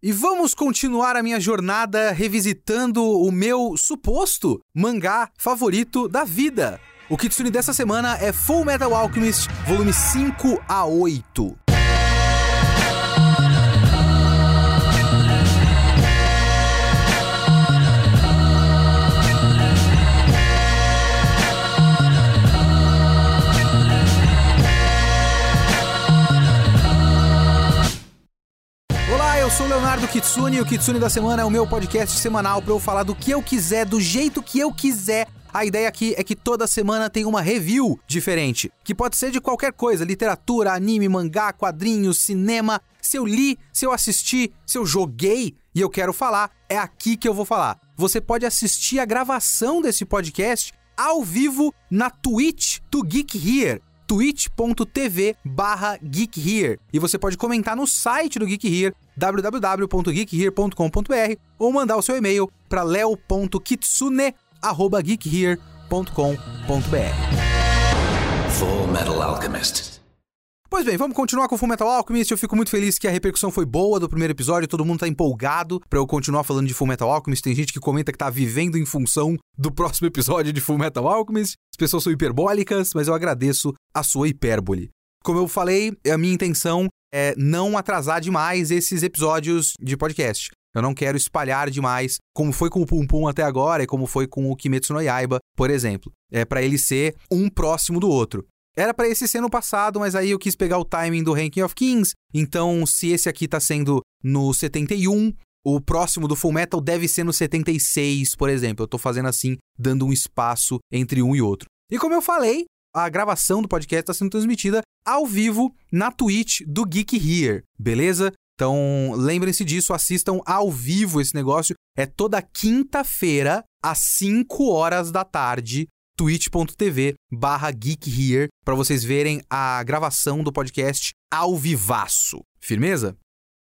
E vamos continuar a minha jornada revisitando o meu suposto mangá favorito da vida. O Kitsune dessa semana é Full Metal Alchemist, volume 5 a 8. Sou Leonardo Kitsune e o Kitsune da Semana é o meu podcast semanal para eu falar do que eu quiser, do jeito que eu quiser. A ideia aqui é que toda semana tem uma review diferente, que pode ser de qualquer coisa, literatura, anime, mangá, quadrinhos, cinema. Se eu li, se eu assisti, se eu joguei e eu quero falar, é aqui que eu vou falar. Você pode assistir a gravação desse podcast ao vivo na Twitch do Geek Here twitch.tv barra geekhere. E você pode comentar no site do Geek Here, www.geekhere.com.br ou mandar o seu e-mail para leo.kitsune.geekhere.com.br Full Metal Alchemist Pois bem, vamos continuar com o Fullmetal Alchemist. Eu fico muito feliz que a repercussão foi boa do primeiro episódio, todo mundo tá empolgado para eu continuar falando de Fullmetal Alchemist. Tem gente que comenta que tá vivendo em função do próximo episódio de Fullmetal Alchemist. As pessoas são hiperbólicas, mas eu agradeço a sua hipérbole. Como eu falei, a minha intenção é não atrasar demais esses episódios de podcast. Eu não quero espalhar demais, como foi com o Pum Pum até agora e como foi com o Kimetsu no Yaiba, por exemplo. É para ele ser um próximo do outro. Era para esse ser no passado, mas aí eu quis pegar o timing do Ranking of Kings. Então, se esse aqui tá sendo no 71, o próximo do Full Metal deve ser no 76, por exemplo. Eu tô fazendo assim, dando um espaço entre um e outro. E como eu falei, a gravação do podcast está sendo transmitida ao vivo na Twitch do Geek Here, beleza? Então, lembrem-se disso, assistam ao vivo esse negócio. É toda quinta-feira, às 5 horas da tarde, twitch.tv barra geekhere para vocês verem a gravação do podcast ao vivaço. Firmeza?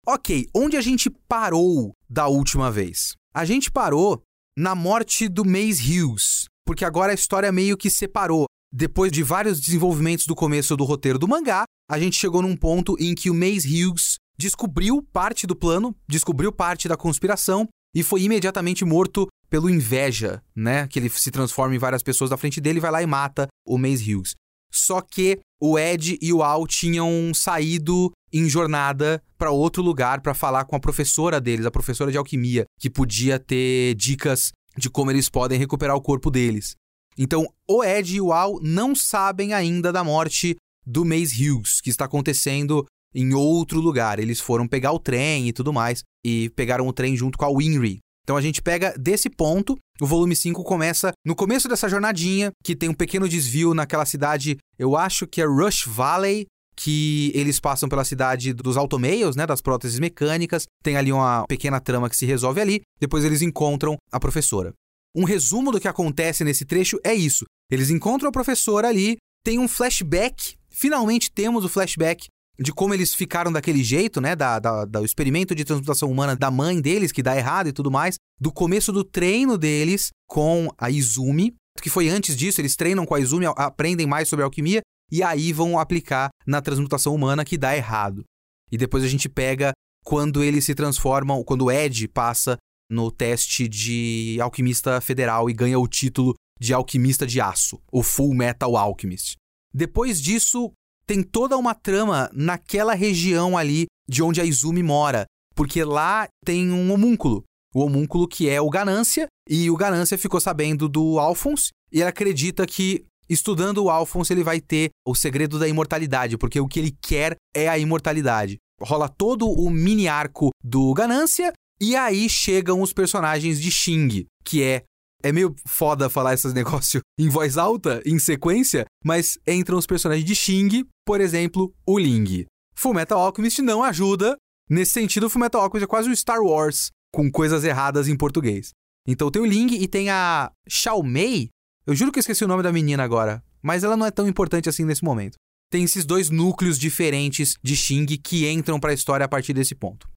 Ok, onde a gente parou da última vez? A gente parou na morte do Maze Hughes, porque agora a história meio que separou. Depois de vários desenvolvimentos do começo do roteiro do mangá, a gente chegou num ponto em que o Maze Hughes descobriu parte do plano, descobriu parte da conspiração e foi imediatamente morto pelo inveja, né? Que ele se transforma em várias pessoas da frente dele, vai lá e mata o Maze Hughes. Só que o Ed e o Al tinham saído em jornada para outro lugar para falar com a professora deles, a professora de alquimia, que podia ter dicas de como eles podem recuperar o corpo deles. Então, o Ed e o Al não sabem ainda da morte do Maze Hughes, que está acontecendo em outro lugar. Eles foram pegar o trem e tudo mais, e pegaram o trem junto com a Winry, então a gente pega desse ponto, o volume 5 começa no começo dessa jornadinha, que tem um pequeno desvio naquela cidade, eu acho que é Rush Valley, que eles passam pela cidade dos automeios, né, das próteses mecânicas, tem ali uma pequena trama que se resolve ali, depois eles encontram a professora. Um resumo do que acontece nesse trecho é isso. Eles encontram a professora ali, tem um flashback, finalmente temos o flashback de como eles ficaram daquele jeito, né? Da, da, do experimento de transmutação humana da mãe deles, que dá errado e tudo mais. Do começo do treino deles com a Izumi, que foi antes disso, eles treinam com a Izumi, aprendem mais sobre alquimia e aí vão aplicar na transmutação humana que dá errado. E depois a gente pega quando eles se transformam, quando o Ed passa no teste de alquimista federal e ganha o título de alquimista de aço, o Full Metal Alchemist. Depois disso, tem toda uma trama naquela região ali de onde a Izumi mora, porque lá tem um homúnculo. O homúnculo que é o Ganância, e o Ganância ficou sabendo do Alphonse, e ele acredita que estudando o Alphonse ele vai ter o segredo da imortalidade, porque o que ele quer é a imortalidade. Rola todo o mini arco do Ganância, e aí chegam os personagens de Xing, que é é meio foda falar esses negócios em voz alta, em sequência, mas entram os personagens de Xing, por exemplo, o Ling. Fullmetal Alchemist não ajuda. Nesse sentido, Fullmetal Alchemist é quase um Star Wars, com coisas erradas em português. Então tem o Ling e tem a Xiao Mei. Eu juro que eu esqueci o nome da menina agora, mas ela não é tão importante assim nesse momento. Tem esses dois núcleos diferentes de Xing que entram para a história a partir desse ponto.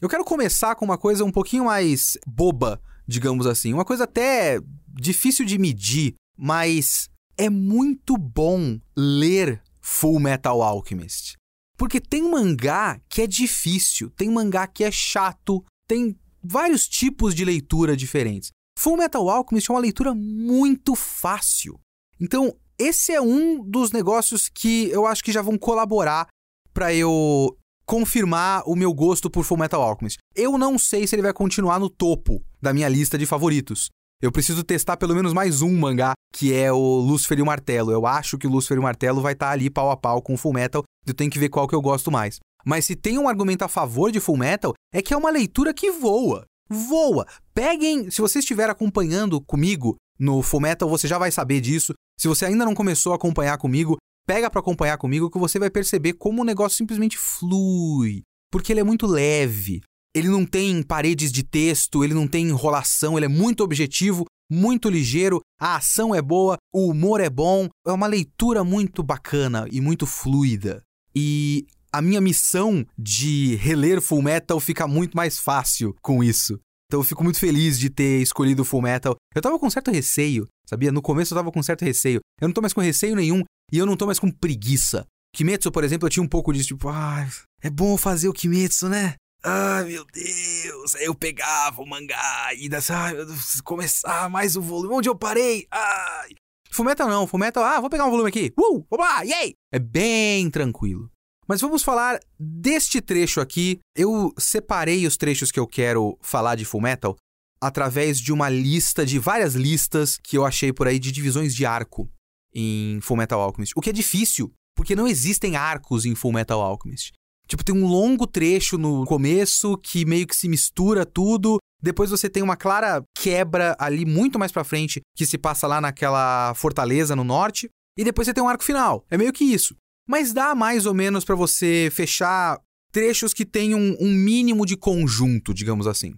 Eu quero começar com uma coisa um pouquinho mais boba digamos assim. Uma coisa até difícil de medir, mas é muito bom ler Full Metal Alchemist. Porque tem mangá que é difícil, tem mangá que é chato, tem vários tipos de leitura diferentes. Full Metal Alchemist é uma leitura muito fácil. Então, esse é um dos negócios que eu acho que já vão colaborar para eu confirmar o meu gosto por Full Metal Alchemist. Eu não sei se ele vai continuar no topo da minha lista de favoritos. Eu preciso testar pelo menos mais um mangá, que é o Lucifer e o Martelo. Eu acho que o Lucifer e o Martelo vai estar tá ali pau a pau com o Full Metal. Eu tenho que ver qual que eu gosto mais. Mas se tem um argumento a favor de Full Metal, é que é uma leitura que voa. Voa! Peguem, se você estiver acompanhando comigo no Full Metal, você já vai saber disso. Se você ainda não começou a acompanhar comigo, pega para acompanhar comigo que você vai perceber como o negócio simplesmente flui, porque ele é muito leve. Ele não tem paredes de texto, ele não tem enrolação, ele é muito objetivo, muito ligeiro, a ação é boa, o humor é bom, é uma leitura muito bacana e muito fluida. E a minha missão de reler Full Metal fica muito mais fácil com isso. Então eu fico muito feliz de ter escolhido Full Metal. Eu tava com certo receio, sabia? No começo eu tava com certo receio. Eu não tô mais com receio nenhum e eu não tô mais com preguiça. Kimetsu, por exemplo, eu tinha um pouco disso, tipo, ah, é bom fazer o Kimetsu, né? Ai, meu Deus. Aí eu pegava o mangá e das, ai, começar mais o volume. Onde eu parei? Ai. Fullmetal não, Fullmetal, ah, vou pegar um volume aqui. Uh, lá, yay! É bem tranquilo. Mas vamos falar deste trecho aqui. Eu separei os trechos que eu quero falar de Fullmetal através de uma lista de várias listas que eu achei por aí de divisões de arco em Fullmetal Alchemist. O que é difícil, porque não existem arcos em Fullmetal Alchemist. Tipo, tem um longo trecho no começo que meio que se mistura tudo. Depois você tem uma clara quebra ali muito mais pra frente, que se passa lá naquela fortaleza no norte. E depois você tem um arco final. É meio que isso. Mas dá mais ou menos para você fechar trechos que tenham um, um mínimo de conjunto, digamos assim.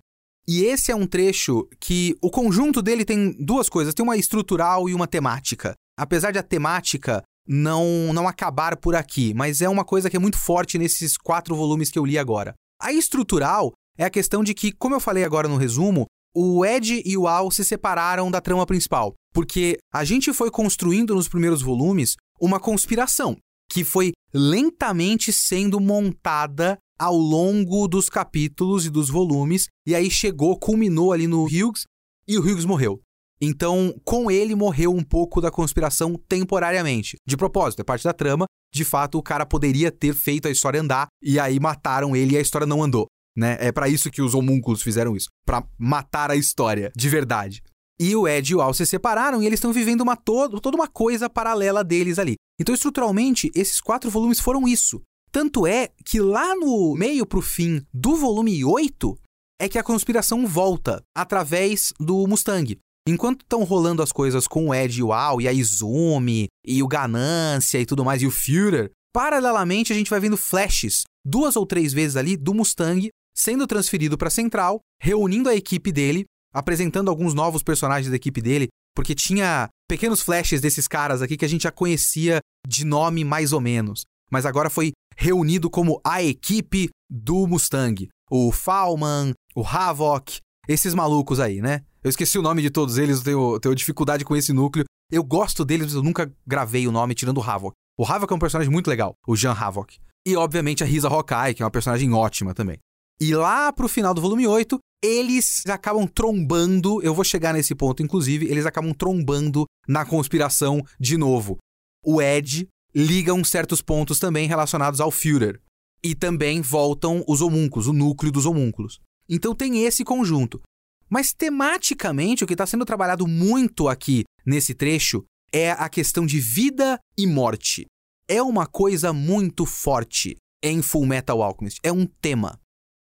E esse é um trecho que o conjunto dele tem duas coisas: tem uma estrutural e uma temática. Apesar de a temática não, não acabar por aqui, mas é uma coisa que é muito forte nesses quatro volumes que eu li agora. A estrutural é a questão de que, como eu falei agora no resumo, o Ed e o Al se separaram da trama principal, porque a gente foi construindo nos primeiros volumes uma conspiração que foi lentamente sendo montada ao longo dos capítulos e dos volumes, e aí chegou, culminou ali no Hughes, e o Hughes morreu. Então, com ele morreu um pouco da conspiração temporariamente. De propósito, é parte da trama. De fato, o cara poderia ter feito a história andar e aí mataram ele e a história não andou, né? É para isso que os homúnculos fizeram isso, para matar a história de verdade. E o Ed e o Al se separaram e eles estão vivendo uma toda uma coisa paralela deles ali. Então, estruturalmente, esses quatro volumes foram isso. Tanto é que lá no meio pro fim do volume 8 é que a conspiração volta através do Mustang. Enquanto estão rolando as coisas com o Ed e o Al, e a Izumi, e o Ganância e tudo mais, e o Führer, paralelamente a gente vai vendo flashes, duas ou três vezes ali, do Mustang sendo transferido para Central, reunindo a equipe dele, apresentando alguns novos personagens da equipe dele, porque tinha pequenos flashes desses caras aqui que a gente já conhecia de nome mais ou menos. Mas agora foi reunido como a equipe do Mustang. O Falman, o Havok, esses malucos aí, né? Eu esqueci o nome de todos eles, eu tenho, tenho dificuldade com esse núcleo. Eu gosto deles, mas eu nunca gravei o nome tirando o Havok. O Havok é um personagem muito legal, o Jean Havok. E, obviamente, a Risa Hawkeye, que é uma personagem ótima também. E lá pro final do volume 8, eles acabam trombando, eu vou chegar nesse ponto, inclusive, eles acabam trombando na conspiração de novo. O Ed liga uns certos pontos também relacionados ao Führer. E também voltam os homúnculos, o núcleo dos homúnculos. Então tem esse conjunto. Mas tematicamente, o que está sendo trabalhado muito aqui nesse trecho é a questão de vida e morte. É uma coisa muito forte em Full Metal Alchemist. É um tema.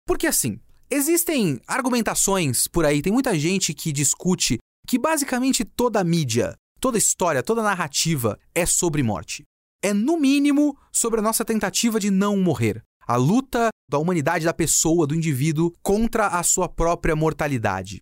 Porque assim, existem argumentações por aí, tem muita gente que discute que basicamente toda mídia, toda história, toda narrativa é sobre morte. É, no mínimo, sobre a nossa tentativa de não morrer a luta da humanidade, da pessoa, do indivíduo contra a sua própria mortalidade.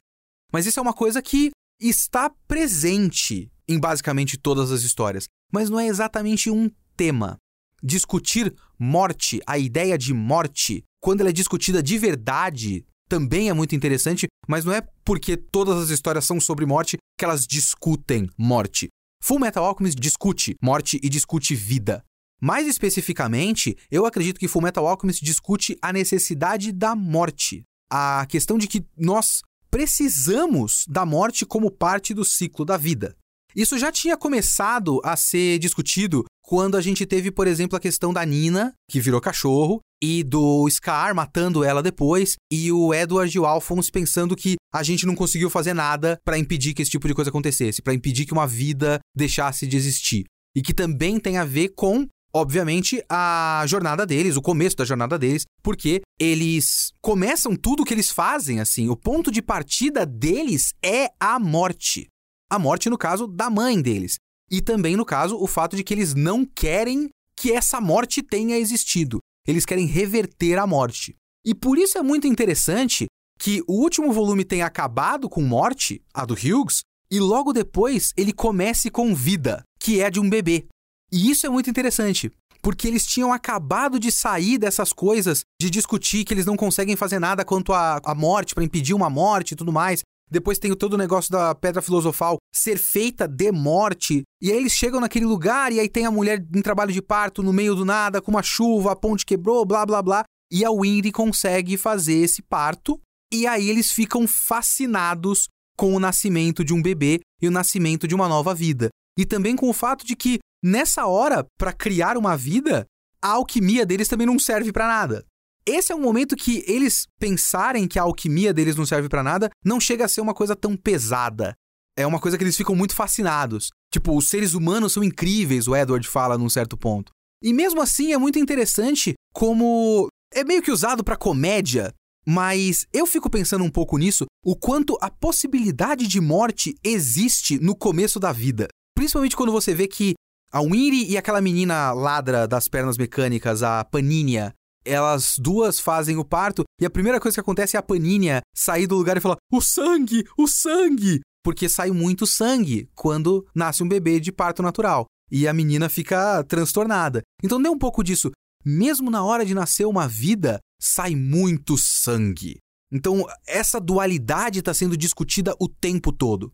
Mas isso é uma coisa que está presente em basicamente todas as histórias, mas não é exatamente um tema. Discutir morte, a ideia de morte, quando ela é discutida de verdade, também é muito interessante, mas não é porque todas as histórias são sobre morte que elas discutem morte. Full Metal Alchemist discute morte e discute vida. Mais especificamente, eu acredito que Fullmetal Alchemist discute a necessidade da morte. A questão de que nós precisamos da morte como parte do ciclo da vida. Isso já tinha começado a ser discutido quando a gente teve, por exemplo, a questão da Nina, que virou cachorro, e do Scar matando ela depois, e o Edward e o Alphonse pensando que a gente não conseguiu fazer nada para impedir que esse tipo de coisa acontecesse, para impedir que uma vida deixasse de existir. E que também tem a ver com obviamente, a jornada deles, o começo da jornada deles, porque eles começam tudo que eles fazem, assim. O ponto de partida deles é a morte. A morte, no caso, da mãe deles. E também, no caso, o fato de que eles não querem que essa morte tenha existido. Eles querem reverter a morte. E por isso é muito interessante que o último volume tenha acabado com morte, a do Hughes, e logo depois ele comece com vida, que é de um bebê. E isso é muito interessante, porque eles tinham acabado de sair dessas coisas de discutir que eles não conseguem fazer nada quanto à, à morte, para impedir uma morte e tudo mais. Depois tem todo o negócio da pedra filosofal ser feita de morte. E aí eles chegam naquele lugar e aí tem a mulher em trabalho de parto no meio do nada, com uma chuva, a ponte quebrou, blá blá blá. E a Winry consegue fazer esse parto. E aí eles ficam fascinados com o nascimento de um bebê e o nascimento de uma nova vida. E também com o fato de que, nessa hora, para criar uma vida, a alquimia deles também não serve para nada. Esse é um momento que eles pensarem que a alquimia deles não serve para nada não chega a ser uma coisa tão pesada. É uma coisa que eles ficam muito fascinados. Tipo, os seres humanos são incríveis, o Edward fala num certo ponto. E mesmo assim é muito interessante como é meio que usado para comédia, mas eu fico pensando um pouco nisso, o quanto a possibilidade de morte existe no começo da vida. Principalmente quando você vê que a Winry e aquela menina ladra das pernas mecânicas, a Paninha, elas duas fazem o parto e a primeira coisa que acontece é a Paninha sair do lugar e falar: "O sangue, o sangue!" Porque sai muito sangue quando nasce um bebê de parto natural e a menina fica transtornada. Então dê um pouco disso. Mesmo na hora de nascer uma vida, sai muito sangue. Então essa dualidade está sendo discutida o tempo todo.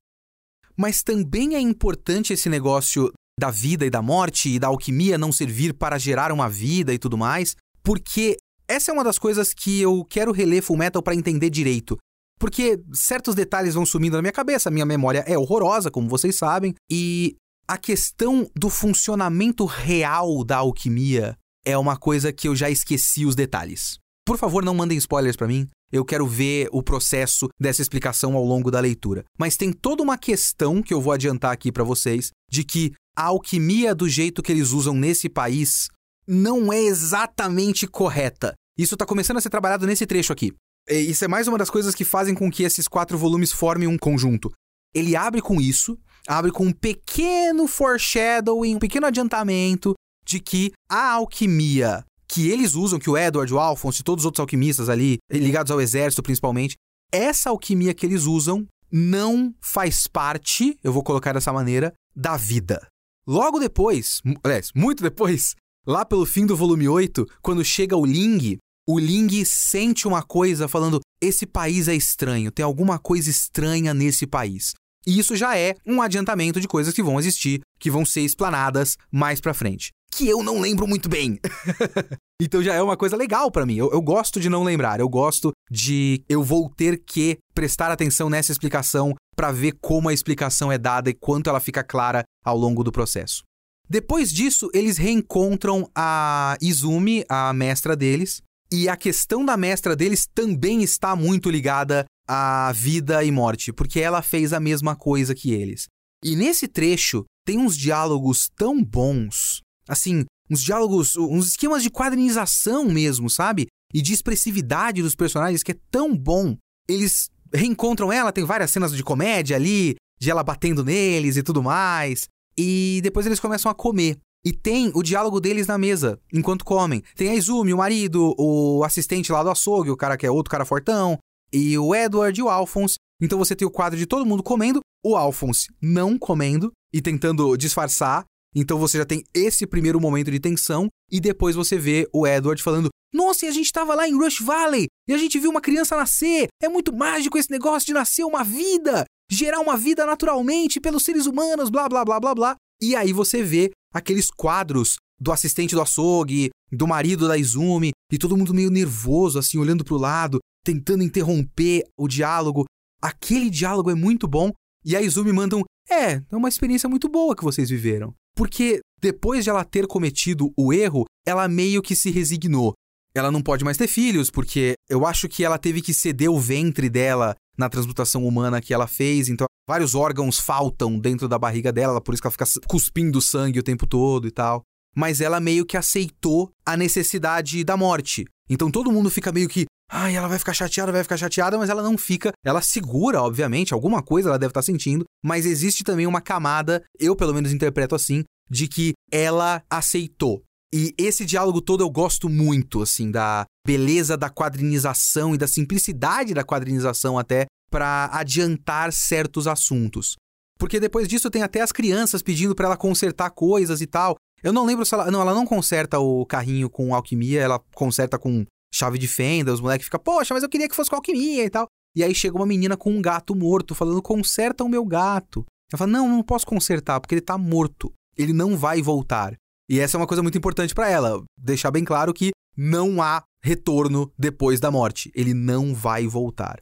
Mas também é importante esse negócio da vida e da morte e da alquimia não servir para gerar uma vida e tudo mais, porque essa é uma das coisas que eu quero reler Full Metal para entender direito. Porque certos detalhes vão sumindo na minha cabeça, minha memória é horrorosa, como vocês sabem, e a questão do funcionamento real da alquimia é uma coisa que eu já esqueci os detalhes. Por favor, não mandem spoilers para mim. Eu quero ver o processo dessa explicação ao longo da leitura. Mas tem toda uma questão que eu vou adiantar aqui para vocês de que a alquimia do jeito que eles usam nesse país não é exatamente correta. Isso está começando a ser trabalhado nesse trecho aqui. Isso é mais uma das coisas que fazem com que esses quatro volumes formem um conjunto. Ele abre com isso, abre com um pequeno foreshadowing, um pequeno adiantamento de que a alquimia que eles usam, que o Edward, o Alphonse e todos os outros alquimistas ali, ligados ao exército principalmente, essa alquimia que eles usam não faz parte, eu vou colocar dessa maneira, da vida. Logo depois, aliás, muito depois, Lá pelo fim do volume 8, quando chega o Ling, o Ling sente uma coisa falando: esse país é estranho, tem alguma coisa estranha nesse país. E isso já é um adiantamento de coisas que vão existir, que vão ser explanadas mais pra frente. Que eu não lembro muito bem. então já é uma coisa legal para mim. Eu, eu, gosto de não lembrar. Eu gosto de. Eu vou ter que prestar atenção nessa explicação para ver como a explicação é dada e quanto ela fica clara ao longo do processo. Depois disso, eles reencontram a Izumi, a mestra deles, e a questão da mestra deles também está muito ligada à vida e morte, porque ela fez a mesma coisa que eles. E nesse trecho tem uns diálogos tão bons, assim, uns diálogos, uns esquemas de quadrinização mesmo, sabe? E de expressividade dos personagens que é tão bom. Eles reencontram ela, tem várias cenas de comédia ali, de ela batendo neles e tudo mais. E depois eles começam a comer. E tem o diálogo deles na mesa, enquanto comem. Tem a Izumi, o marido, o assistente lá do açougue, o cara que é outro cara fortão, e o Edward e o Alphonse. Então você tem o quadro de todo mundo comendo, o Alphonse não comendo e tentando disfarçar. Então você já tem esse primeiro momento de tensão e depois você vê o Edward falando: "Nossa, e a gente tava lá em Rush Valley e a gente viu uma criança nascer. É muito mágico esse negócio de nascer uma vida gerar uma vida naturalmente pelos seres humanos, blá blá blá blá blá. E aí você vê aqueles quadros do assistente do açougue, do marido da Izumi, e todo mundo meio nervoso, assim, olhando pro lado, tentando interromper o diálogo. Aquele diálogo é muito bom, e a Izumi manda um: É, é uma experiência muito boa que vocês viveram. Porque depois de ela ter cometido o erro, ela meio que se resignou. Ela não pode mais ter filhos, porque eu acho que ela teve que ceder o ventre dela na transmutação humana que ela fez, então vários órgãos faltam dentro da barriga dela, por isso que ela fica cuspindo sangue o tempo todo e tal. Mas ela meio que aceitou a necessidade da morte. Então todo mundo fica meio que, ai, ela vai ficar chateada, vai ficar chateada, mas ela não fica. Ela segura, obviamente, alguma coisa ela deve estar sentindo, mas existe também uma camada, eu pelo menos interpreto assim, de que ela aceitou. E esse diálogo todo eu gosto muito, assim, da beleza da quadrinização e da simplicidade da quadrinização até para adiantar certos assuntos. Porque depois disso tem até as crianças pedindo para ela consertar coisas e tal. Eu não lembro se ela. Não, ela não conserta o carrinho com alquimia, ela conserta com chave de fenda. Os moleques ficam, poxa, mas eu queria que fosse com alquimia e tal. E aí chega uma menina com um gato morto, falando, conserta o meu gato. Ela fala, não, não posso consertar, porque ele tá morto. Ele não vai voltar. E essa é uma coisa muito importante para ela, deixar bem claro que não há retorno depois da morte. Ele não vai voltar.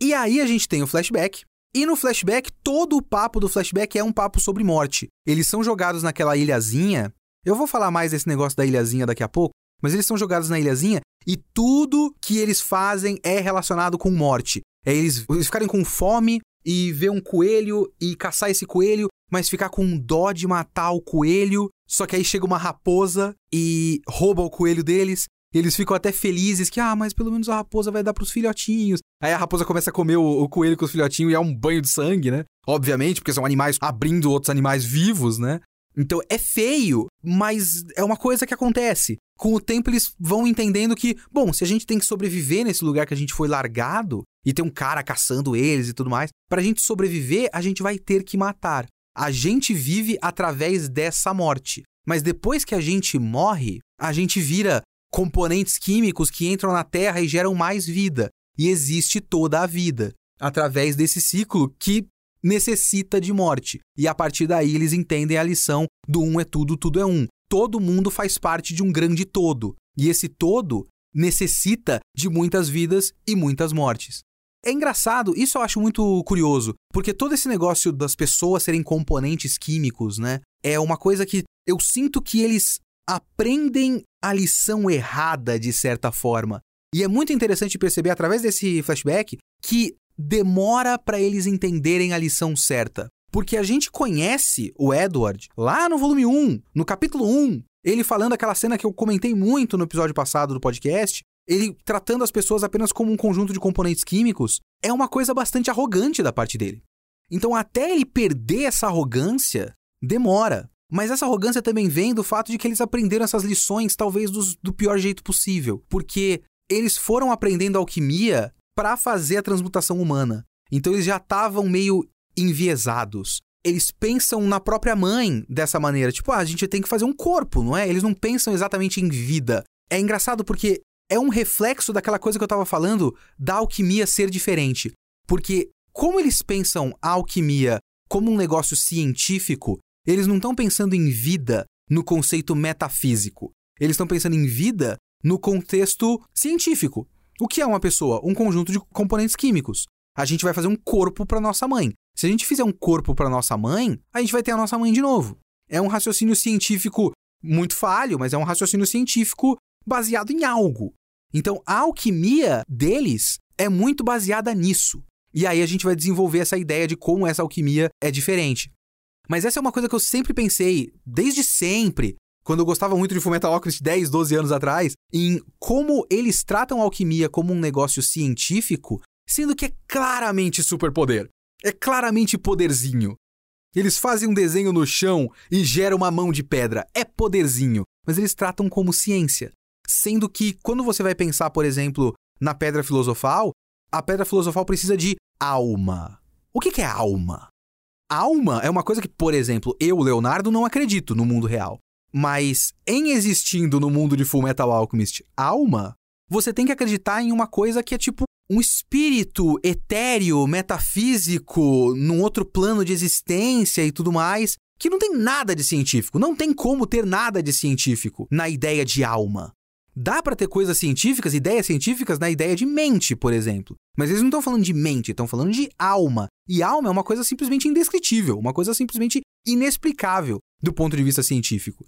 E aí a gente tem o flashback. E no flashback, todo o papo do flashback é um papo sobre morte. Eles são jogados naquela ilhazinha. Eu vou falar mais desse negócio da ilhazinha daqui a pouco, mas eles são jogados na ilhazinha e tudo que eles fazem é relacionado com morte. É eles, eles ficarem com fome e ver um coelho e caçar esse coelho, mas ficar com dó de matar o coelho. Só que aí chega uma raposa e rouba o coelho deles. Eles ficam até felizes que, ah, mas pelo menos a raposa vai dar pros filhotinhos. Aí a raposa começa a comer o, o coelho com os filhotinhos e é um banho de sangue, né? Obviamente, porque são animais abrindo outros animais vivos, né? Então é feio, mas é uma coisa que acontece. Com o tempo eles vão entendendo que, bom, se a gente tem que sobreviver nesse lugar que a gente foi largado e tem um cara caçando eles e tudo mais, pra gente sobreviver, a gente vai ter que matar. A gente vive através dessa morte. Mas depois que a gente morre, a gente vira componentes químicos que entram na Terra e geram mais vida. E existe toda a vida através desse ciclo que necessita de morte. E a partir daí eles entendem a lição do um é tudo, tudo é um. Todo mundo faz parte de um grande todo. E esse todo necessita de muitas vidas e muitas mortes. É engraçado, isso eu acho muito curioso, porque todo esse negócio das pessoas serem componentes químicos, né? É uma coisa que eu sinto que eles aprendem a lição errada de certa forma. E é muito interessante perceber através desse flashback que demora para eles entenderem a lição certa. Porque a gente conhece o Edward lá no volume 1, no capítulo 1, ele falando aquela cena que eu comentei muito no episódio passado do podcast, ele tratando as pessoas apenas como um conjunto de componentes químicos, é uma coisa bastante arrogante da parte dele. Então, até ele perder essa arrogância, demora. Mas essa arrogância também vem do fato de que eles aprenderam essas lições, talvez dos, do pior jeito possível. Porque eles foram aprendendo alquimia para fazer a transmutação humana. Então eles já estavam meio enviesados. Eles pensam na própria mãe dessa maneira. Tipo, ah, a gente tem que fazer um corpo, não é? Eles não pensam exatamente em vida. É engraçado porque é um reflexo daquela coisa que eu estava falando da alquimia ser diferente. Porque, como eles pensam a alquimia como um negócio científico, eles não estão pensando em vida no conceito metafísico. Eles estão pensando em vida no contexto científico. O que é uma pessoa? Um conjunto de componentes químicos. A gente vai fazer um corpo para nossa mãe. Se a gente fizer um corpo para nossa mãe, a gente vai ter a nossa mãe de novo. É um raciocínio científico muito falho, mas é um raciocínio científico baseado em algo. Então, a alquimia deles é muito baseada nisso. E aí a gente vai desenvolver essa ideia de como essa alquimia é diferente. Mas essa é uma coisa que eu sempre pensei, desde sempre, quando eu gostava muito de Fullmetal Alchemist 10, 12 anos atrás, em como eles tratam a alquimia como um negócio científico, sendo que é claramente superpoder. É claramente poderzinho. Eles fazem um desenho no chão e geram uma mão de pedra. É poderzinho. Mas eles tratam como ciência. Sendo que, quando você vai pensar, por exemplo, na pedra filosofal, a pedra filosofal precisa de alma. O que é alma? Alma é uma coisa que, por exemplo, eu, Leonardo, não acredito no mundo real. Mas em existindo no mundo de Full Metal Alchemist alma, você tem que acreditar em uma coisa que é tipo um espírito etéreo, metafísico, num outro plano de existência e tudo mais, que não tem nada de científico. Não tem como ter nada de científico na ideia de alma. Dá para ter coisas científicas, ideias científicas na ideia de mente, por exemplo. Mas eles não estão falando de mente, estão falando de alma. E alma é uma coisa simplesmente indescritível, uma coisa simplesmente inexplicável do ponto de vista científico.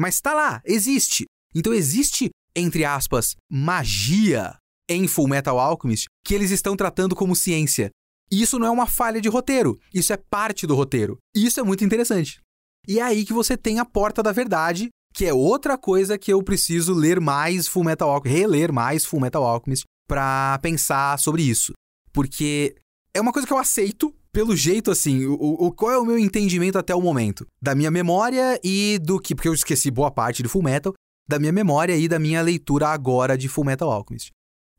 Mas está lá, existe. Então existe, entre aspas, magia em Full Metal Alchemist que eles estão tratando como ciência. E isso não é uma falha de roteiro, isso é parte do roteiro. E isso é muito interessante. E é aí que você tem a Porta da Verdade, que é outra coisa que eu preciso ler mais Full Metal Alchemist, reler mais Full Metal Alchemist para pensar sobre isso. Porque é uma coisa que eu aceito pelo jeito assim, o, o, qual é o meu entendimento até o momento? Da minha memória e do que. Porque eu esqueci boa parte de Full Metal, da minha memória e da minha leitura agora de Full Metal Alchemist.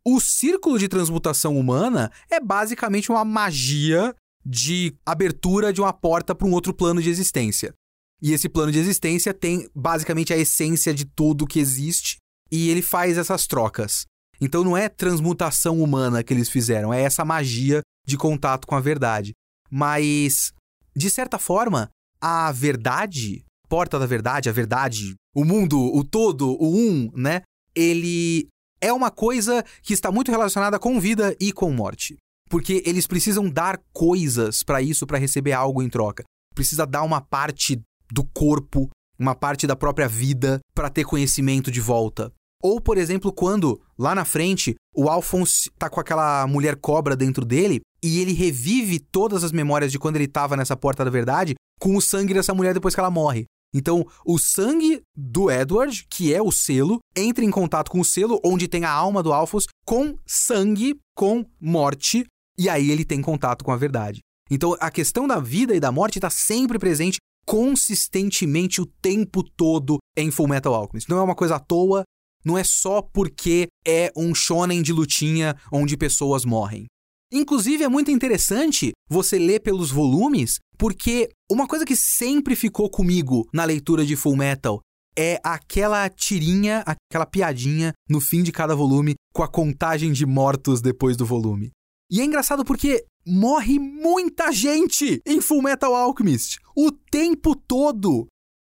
O círculo de transmutação humana é basicamente uma magia de abertura de uma porta para um outro plano de existência. E esse plano de existência tem basicamente a essência de tudo que existe e ele faz essas trocas. Então não é transmutação humana que eles fizeram, é essa magia de contato com a verdade. Mas, de certa forma, a verdade, porta da verdade, a verdade, o mundo, o todo, o um, né? Ele é uma coisa que está muito relacionada com vida e com morte. Porque eles precisam dar coisas para isso, para receber algo em troca. Precisa dar uma parte do corpo, uma parte da própria vida para ter conhecimento de volta. Ou, por exemplo, quando, lá na frente, o Alphonse tá com aquela mulher cobra dentro dele e ele revive todas as memórias de quando ele tava nessa porta da verdade com o sangue dessa mulher depois que ela morre. Então, o sangue do Edward, que é o selo, entra em contato com o selo onde tem a alma do Alphonse com sangue, com morte, e aí ele tem contato com a verdade. Então, a questão da vida e da morte está sempre presente consistentemente o tempo todo em Full Metal Alchemist. Não é uma coisa à toa, não é só porque é um shonen de lutinha onde pessoas morrem. Inclusive, é muito interessante você ler pelos volumes, porque uma coisa que sempre ficou comigo na leitura de Full Metal é aquela tirinha, aquela piadinha no fim de cada volume com a contagem de mortos depois do volume. E é engraçado porque morre muita gente em Full Metal Alchemist o tempo todo.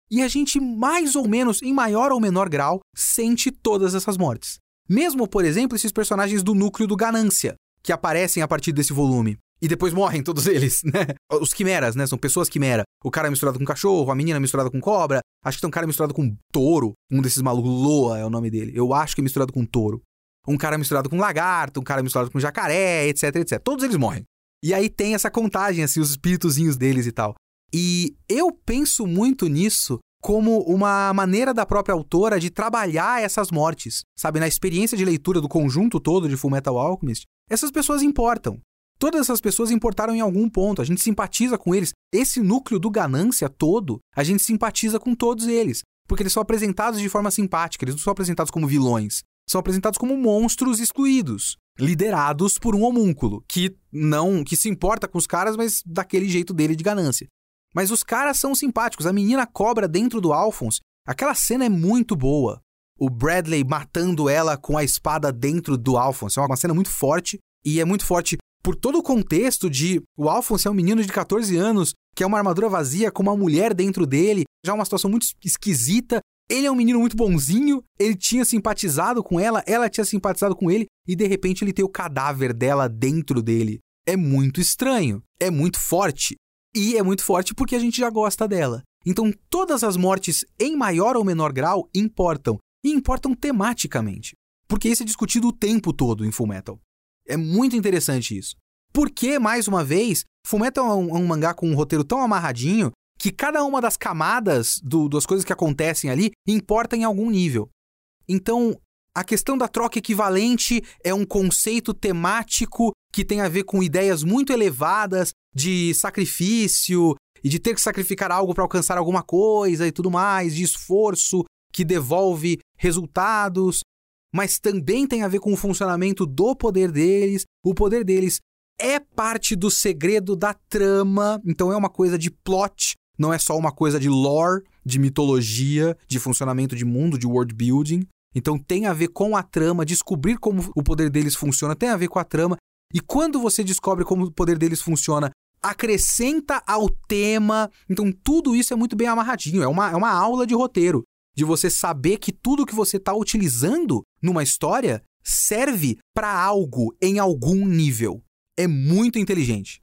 E a gente, mais ou menos, em maior ou menor grau, sente todas essas mortes. Mesmo, por exemplo, esses personagens do núcleo do Ganância, que aparecem a partir desse volume. E depois morrem todos eles, né? Os quimeras, né? São pessoas quimera. O cara é misturado com cachorro, a menina é misturada com cobra. Acho que tem um cara misturado com touro. Um desses malucos, Loa é o nome dele. Eu acho que é misturado com touro. Um cara misturado com lagarto, um cara misturado com jacaré, etc, etc. Todos eles morrem. E aí tem essa contagem, assim, os espíritozinhos deles e tal. E eu penso muito nisso como uma maneira da própria autora de trabalhar essas mortes. Sabe, na experiência de leitura do conjunto todo de Full Metal Alchemist, essas pessoas importam. Todas essas pessoas importaram em algum ponto, a gente simpatiza com eles. Esse núcleo do ganância todo, a gente simpatiza com todos eles, porque eles são apresentados de forma simpática, eles não são apresentados como vilões, são apresentados como monstros excluídos, liderados por um homúnculo que não, que se importa com os caras, mas daquele jeito dele de ganância. Mas os caras são simpáticos. A menina cobra dentro do Alphonse. Aquela cena é muito boa. O Bradley matando ela com a espada dentro do Alphonse. É uma cena muito forte. E é muito forte por todo o contexto de o Alphonse é um menino de 14 anos que é uma armadura vazia com uma mulher dentro dele. Já uma situação muito esquisita. Ele é um menino muito bonzinho, ele tinha simpatizado com ela, ela tinha simpatizado com ele, e de repente ele tem o cadáver dela dentro dele. É muito estranho, é muito forte. E é muito forte porque a gente já gosta dela. Então, todas as mortes, em maior ou menor grau, importam. E importam tematicamente. Porque isso é discutido o tempo todo em Fullmetal. É muito interessante isso. Porque, mais uma vez, Fullmetal é um, é um mangá com um roteiro tão amarradinho que cada uma das camadas do, das coisas que acontecem ali importa em algum nível. Então, a questão da troca equivalente é um conceito temático que tem a ver com ideias muito elevadas de sacrifício e de ter que sacrificar algo para alcançar alguma coisa e tudo mais, de esforço que devolve resultados, mas também tem a ver com o funcionamento do poder deles. O poder deles é parte do segredo da trama, então é uma coisa de plot, não é só uma coisa de lore, de mitologia, de funcionamento de mundo, de world building. Então tem a ver com a trama, descobrir como o poder deles funciona tem a ver com a trama. E quando você descobre como o poder deles funciona, acrescenta ao tema. Então, tudo isso é muito bem amarradinho. É uma, é uma aula de roteiro. De você saber que tudo que você está utilizando numa história serve para algo em algum nível. É muito inteligente.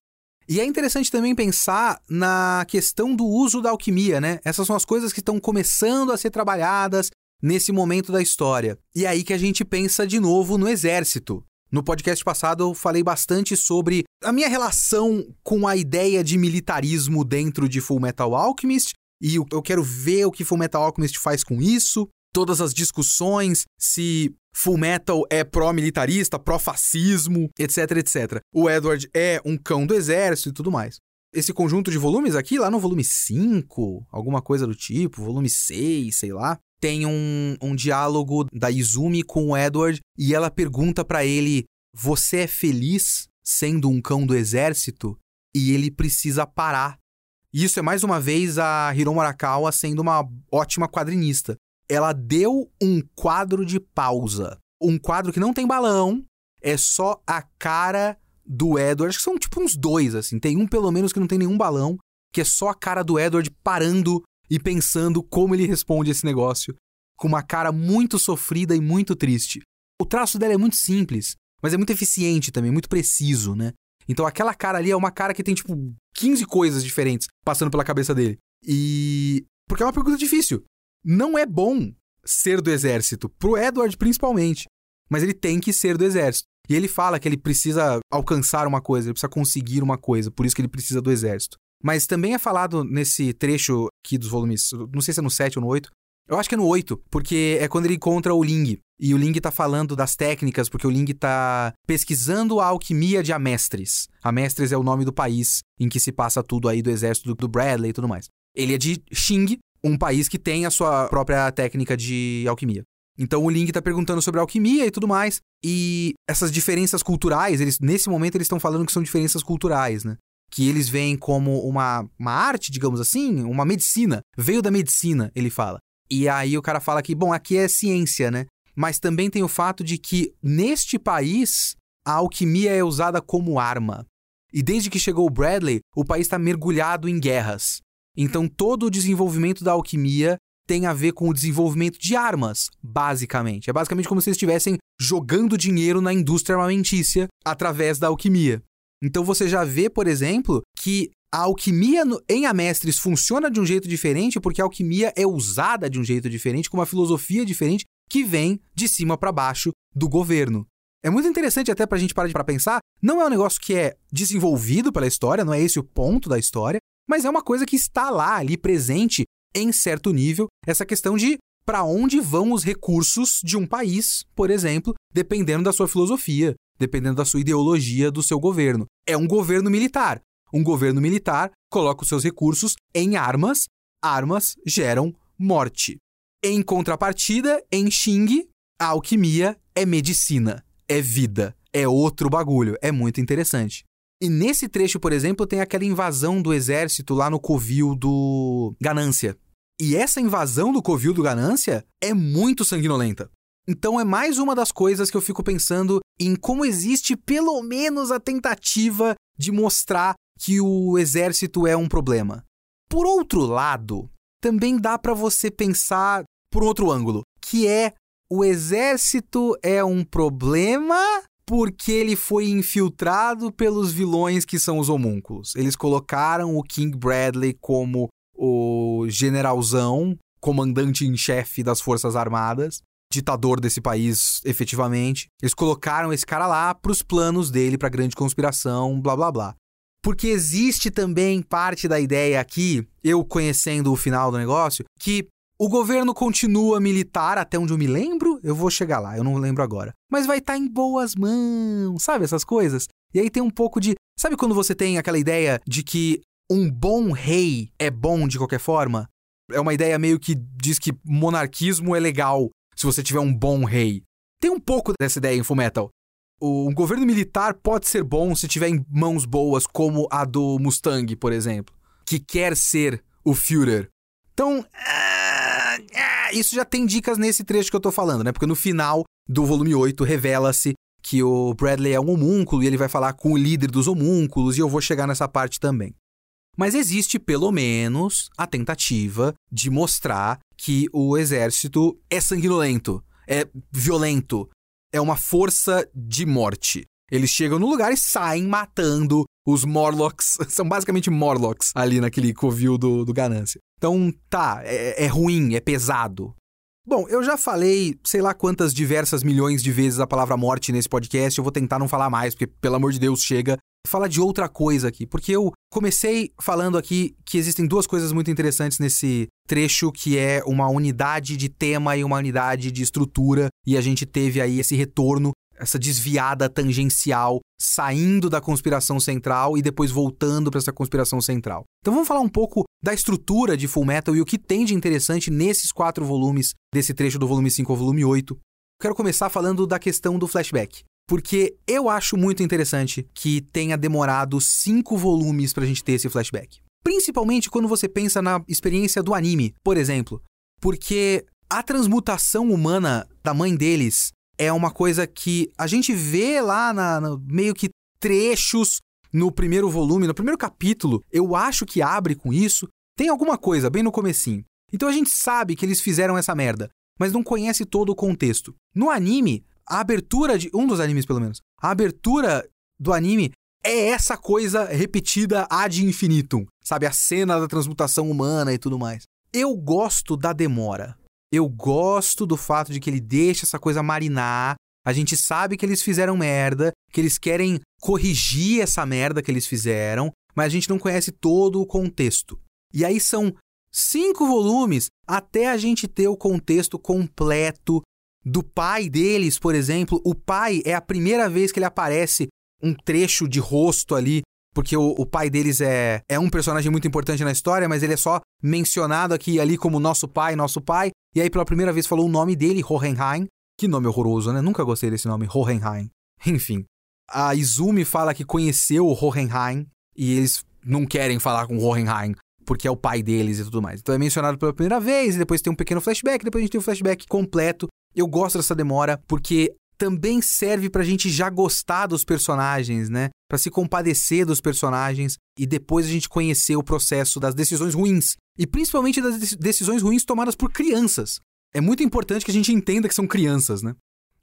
E é interessante também pensar na questão do uso da alquimia, né? Essas são as coisas que estão começando a ser trabalhadas nesse momento da história. E é aí que a gente pensa de novo no exército. No podcast passado eu falei bastante sobre a minha relação com a ideia de militarismo dentro de Full Metal Alchemist e eu quero ver o que Full Metal Alchemist faz com isso, todas as discussões se Full Metal é pró-militarista, pró-fascismo, etc, etc. O Edward é um cão do exército e tudo mais. Esse conjunto de volumes aqui, lá no volume 5, alguma coisa do tipo, volume 6, sei lá, tem um, um diálogo da Izumi com o Edward e ela pergunta para ele: Você é feliz sendo um cão do exército? E ele precisa parar. E isso é mais uma vez a Hiromu Arakawa sendo uma ótima quadrinista. Ela deu um quadro de pausa. Um quadro que não tem balão, é só a cara do Edward. Acho que são tipo uns dois, assim. Tem um pelo menos que não tem nenhum balão, que é só a cara do Edward parando e pensando como ele responde esse negócio, com uma cara muito sofrida e muito triste. O traço dela é muito simples, mas é muito eficiente também, muito preciso, né? Então aquela cara ali é uma cara que tem tipo 15 coisas diferentes passando pela cabeça dele. E. Porque é uma pergunta difícil. Não é bom ser do exército, pro Edward principalmente. Mas ele tem que ser do exército. E ele fala que ele precisa alcançar uma coisa, ele precisa conseguir uma coisa, por isso que ele precisa do exército. Mas também é falado nesse trecho aqui dos volumes, não sei se é no 7 ou no 8. Eu acho que é no 8, porque é quando ele encontra o Ling. E o Ling tá falando das técnicas, porque o Ling tá pesquisando a alquimia de Amestres. Amestres é o nome do país em que se passa tudo aí do exército do Bradley e tudo mais. Ele é de Xing, um país que tem a sua própria técnica de alquimia. Então o Ling tá perguntando sobre alquimia e tudo mais. E essas diferenças culturais, eles nesse momento eles estão falando que são diferenças culturais, né? Que eles veem como uma, uma arte, digamos assim, uma medicina. Veio da medicina, ele fala. E aí o cara fala que, bom, aqui é ciência, né? Mas também tem o fato de que neste país a alquimia é usada como arma. E desde que chegou o Bradley, o país está mergulhado em guerras. Então todo o desenvolvimento da alquimia tem a ver com o desenvolvimento de armas, basicamente. É basicamente como se eles estivessem jogando dinheiro na indústria armamentícia através da alquimia. Então você já vê, por exemplo, que a alquimia em Amestres funciona de um jeito diferente porque a alquimia é usada de um jeito diferente, com uma filosofia diferente que vem de cima para baixo do governo. É muito interessante até para a gente parar para pensar, não é um negócio que é desenvolvido pela história, não é esse o ponto da história, mas é uma coisa que está lá, ali presente em certo nível, essa questão de para onde vão os recursos de um país, por exemplo, dependendo da sua filosofia, dependendo da sua ideologia do seu governo. É um governo militar. Um governo militar coloca os seus recursos em armas, armas geram morte. Em contrapartida, em Xing, a alquimia é medicina, é vida, é outro bagulho, é muito interessante. E nesse trecho, por exemplo, tem aquela invasão do exército lá no covil do Ganância. E essa invasão do covil do Ganância é muito sanguinolenta. Então é mais uma das coisas que eu fico pensando em como existe pelo menos a tentativa de mostrar que o exército é um problema. Por outro lado, também dá para você pensar por outro ângulo, que é o exército é um problema porque ele foi infiltrado pelos vilões que são os homúnculos. Eles colocaram o King Bradley como o generalzão, comandante em chefe das Forças Armadas, ditador desse país efetivamente. Eles colocaram esse cara lá para os planos dele, para grande conspiração, blá blá blá. Porque existe também parte da ideia aqui, eu conhecendo o final do negócio, que o governo continua militar até onde eu me lembro, eu vou chegar lá, eu não lembro agora. Mas vai estar tá em boas mãos, sabe essas coisas? E aí tem um pouco de. Sabe quando você tem aquela ideia de que um bom rei é bom de qualquer forma? É uma ideia meio que diz que monarquismo é legal se você tiver um bom rei. Tem um pouco dessa ideia em Fullmetal. O governo militar pode ser bom se tiver em mãos boas, como a do Mustang, por exemplo, que quer ser o Führer. Então, ah, ah, isso já tem dicas nesse trecho que eu tô falando, né? Porque no final do volume 8 revela-se que o Bradley é um homúnculo e ele vai falar com o líder dos homúnculos, e eu vou chegar nessa parte também. Mas existe, pelo menos, a tentativa de mostrar que o exército é sanguinolento, é violento, é uma força de morte. Eles chegam no lugar e saem matando os Morlocks. São basicamente Morlocks ali naquele covil do, do Ganância. Então, tá, é, é ruim, é pesado. Bom, eu já falei sei lá quantas diversas milhões de vezes a palavra morte nesse podcast, eu vou tentar não falar mais, porque pelo amor de Deus, chega. Falar de outra coisa aqui, porque eu comecei falando aqui que existem duas coisas muito interessantes nesse trecho, que é uma unidade de tema e uma unidade de estrutura, e a gente teve aí esse retorno essa desviada tangencial, saindo da conspiração central e depois voltando para essa conspiração central. Então vamos falar um pouco da estrutura de Full Metal e o que tem de interessante nesses quatro volumes, desse trecho do volume 5 ao volume 8. Quero começar falando da questão do flashback. Porque eu acho muito interessante que tenha demorado cinco volumes para a gente ter esse flashback. Principalmente quando você pensa na experiência do anime, por exemplo. Porque a transmutação humana da mãe deles é uma coisa que a gente vê lá na, na, meio que trechos no primeiro volume, no primeiro capítulo. Eu acho que abre com isso. Tem alguma coisa bem no comecinho. Então a gente sabe que eles fizeram essa merda, mas não conhece todo o contexto. No anime, a abertura de um dos animes pelo menos, a abertura do anime é essa coisa repetida ad infinitum, sabe, a cena da transmutação humana e tudo mais. Eu gosto da demora. Eu gosto do fato de que ele deixa essa coisa marinar. A gente sabe que eles fizeram merda, que eles querem corrigir essa merda que eles fizeram, mas a gente não conhece todo o contexto. E aí são cinco volumes até a gente ter o contexto completo do pai deles, por exemplo. O pai é a primeira vez que ele aparece um trecho de rosto ali porque o, o, pai deles é, é um personagem muito importante na história, mas ele é só mencionado aqui ali como nosso pai, nosso pai. E aí, pela primeira vez, falou o nome dele, Hohenheim. Que nome horroroso, né? Nunca gostei desse nome, Hohenheim. Enfim. A Izumi fala que conheceu o Hohenheim e eles não querem falar com o Hohenheim porque é o pai deles e tudo mais. Então é mencionado pela primeira vez, e depois tem um pequeno flashback, depois a gente tem um flashback completo. Eu gosto dessa demora porque também serve pra gente já gostar dos personagens, né? Pra se compadecer dos personagens e depois a gente conhecer o processo das decisões ruins. E principalmente das decisões ruins tomadas por crianças. É muito importante que a gente entenda que são crianças, né?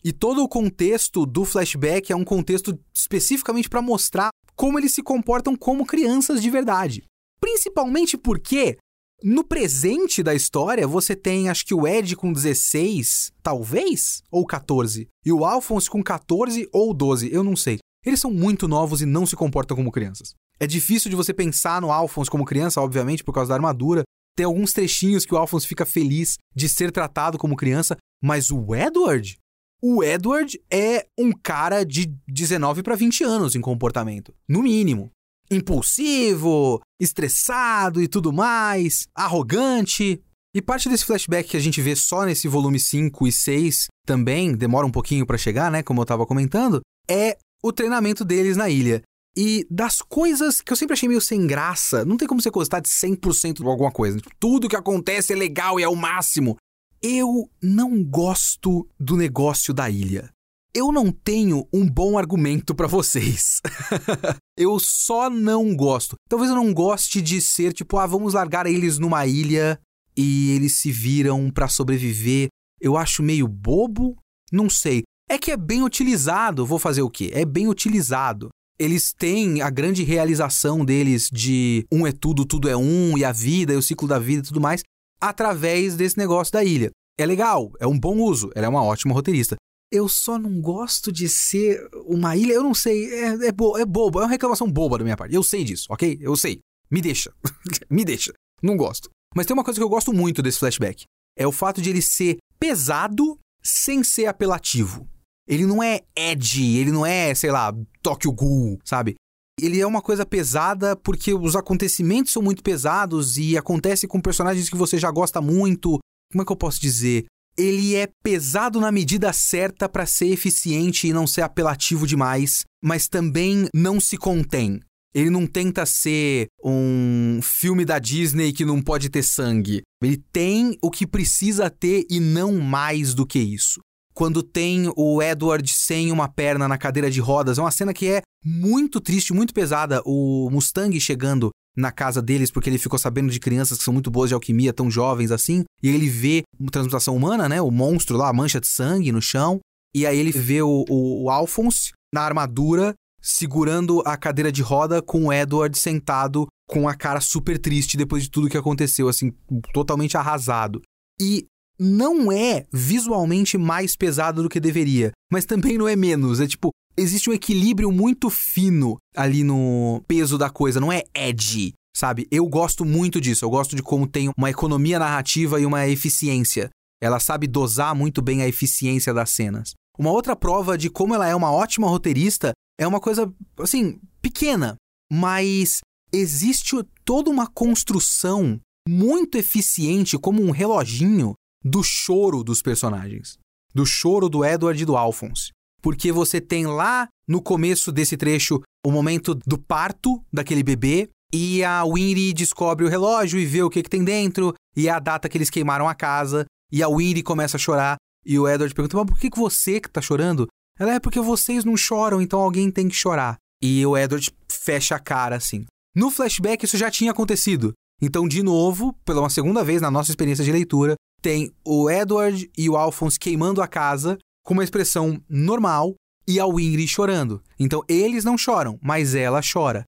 E todo o contexto do flashback é um contexto especificamente para mostrar como eles se comportam como crianças de verdade. Principalmente porque no presente da história, você tem acho que o Ed com 16, talvez, ou 14, e o Alphonse com 14 ou 12, eu não sei. Eles são muito novos e não se comportam como crianças. É difícil de você pensar no Alphonse como criança, obviamente, por causa da armadura. Tem alguns trechinhos que o Alphonse fica feliz de ser tratado como criança, mas o Edward, o Edward é um cara de 19 para 20 anos em comportamento, no mínimo impulsivo, estressado e tudo mais, arrogante. E parte desse flashback que a gente vê só nesse volume 5 e 6 também, demora um pouquinho para chegar, né, como eu tava comentando, é o treinamento deles na ilha. E das coisas que eu sempre achei meio sem graça, não tem como você gostar de 100% de alguma coisa. Tipo, tudo que acontece é legal e é o máximo. Eu não gosto do negócio da ilha eu não tenho um bom argumento para vocês. eu só não gosto. Talvez eu não goste de ser tipo, ah, vamos largar eles numa ilha e eles se viram para sobreviver. Eu acho meio bobo, não sei. É que é bem utilizado, vou fazer o quê? É bem utilizado. Eles têm a grande realização deles de um é tudo, tudo é um, e a vida, e o ciclo da vida e tudo mais, através desse negócio da ilha. É legal, é um bom uso, ela é uma ótima roteirista. Eu só não gosto de ser uma ilha. Eu não sei. É, é, bo é bobo. É uma reclamação boba da minha parte. Eu sei disso, ok? Eu sei. Me deixa. Me deixa. Não gosto. Mas tem uma coisa que eu gosto muito desse flashback. É o fato de ele ser pesado sem ser apelativo. Ele não é edgy, ele não é, sei lá, Tokyo Ghoul, sabe? Ele é uma coisa pesada porque os acontecimentos são muito pesados e acontece com personagens que você já gosta muito. Como é que eu posso dizer? Ele é pesado na medida certa para ser eficiente e não ser apelativo demais, mas também não se contém. Ele não tenta ser um filme da Disney que não pode ter sangue. Ele tem o que precisa ter e não mais do que isso. quando tem o Edward sem uma perna na cadeira de rodas. É uma cena que é muito triste, muito pesada. O Mustang chegando na casa deles porque ele ficou sabendo de crianças que são muito boas de alquimia, tão jovens assim, e ele vê uma transmutação humana, né? O monstro lá, a mancha de sangue no chão. E aí ele vê o, o, o Alphonse na armadura segurando a cadeira de roda com o Edward sentado com a cara super triste depois de tudo que aconteceu, assim, totalmente arrasado. E não é visualmente mais pesado do que deveria, mas também não é menos. É tipo, existe um equilíbrio muito fino ali no peso da coisa, não é edgy, sabe? Eu gosto muito disso, eu gosto de como tem uma economia narrativa e uma eficiência. Ela sabe dosar muito bem a eficiência das cenas. Uma outra prova de como ela é uma ótima roteirista é uma coisa, assim, pequena, mas existe toda uma construção muito eficiente, como um reloginho, do choro dos personagens. Do choro do Edward e do Alphonse. Porque você tem lá no começo desse trecho o momento do parto daquele bebê, e a Winry descobre o relógio e vê o que, que tem dentro, e é a data que eles queimaram a casa, e a Winry começa a chorar, e o Edward pergunta: Mas por que, que você que tá chorando? Ela é porque vocês não choram, então alguém tem que chorar. E o Edward fecha a cara assim. No flashback, isso já tinha acontecido. Então, de novo, pela uma segunda vez na nossa experiência de leitura, tem o Edward e o Alphonse queimando a casa com uma expressão normal e a Winry chorando. Então, eles não choram, mas ela chora.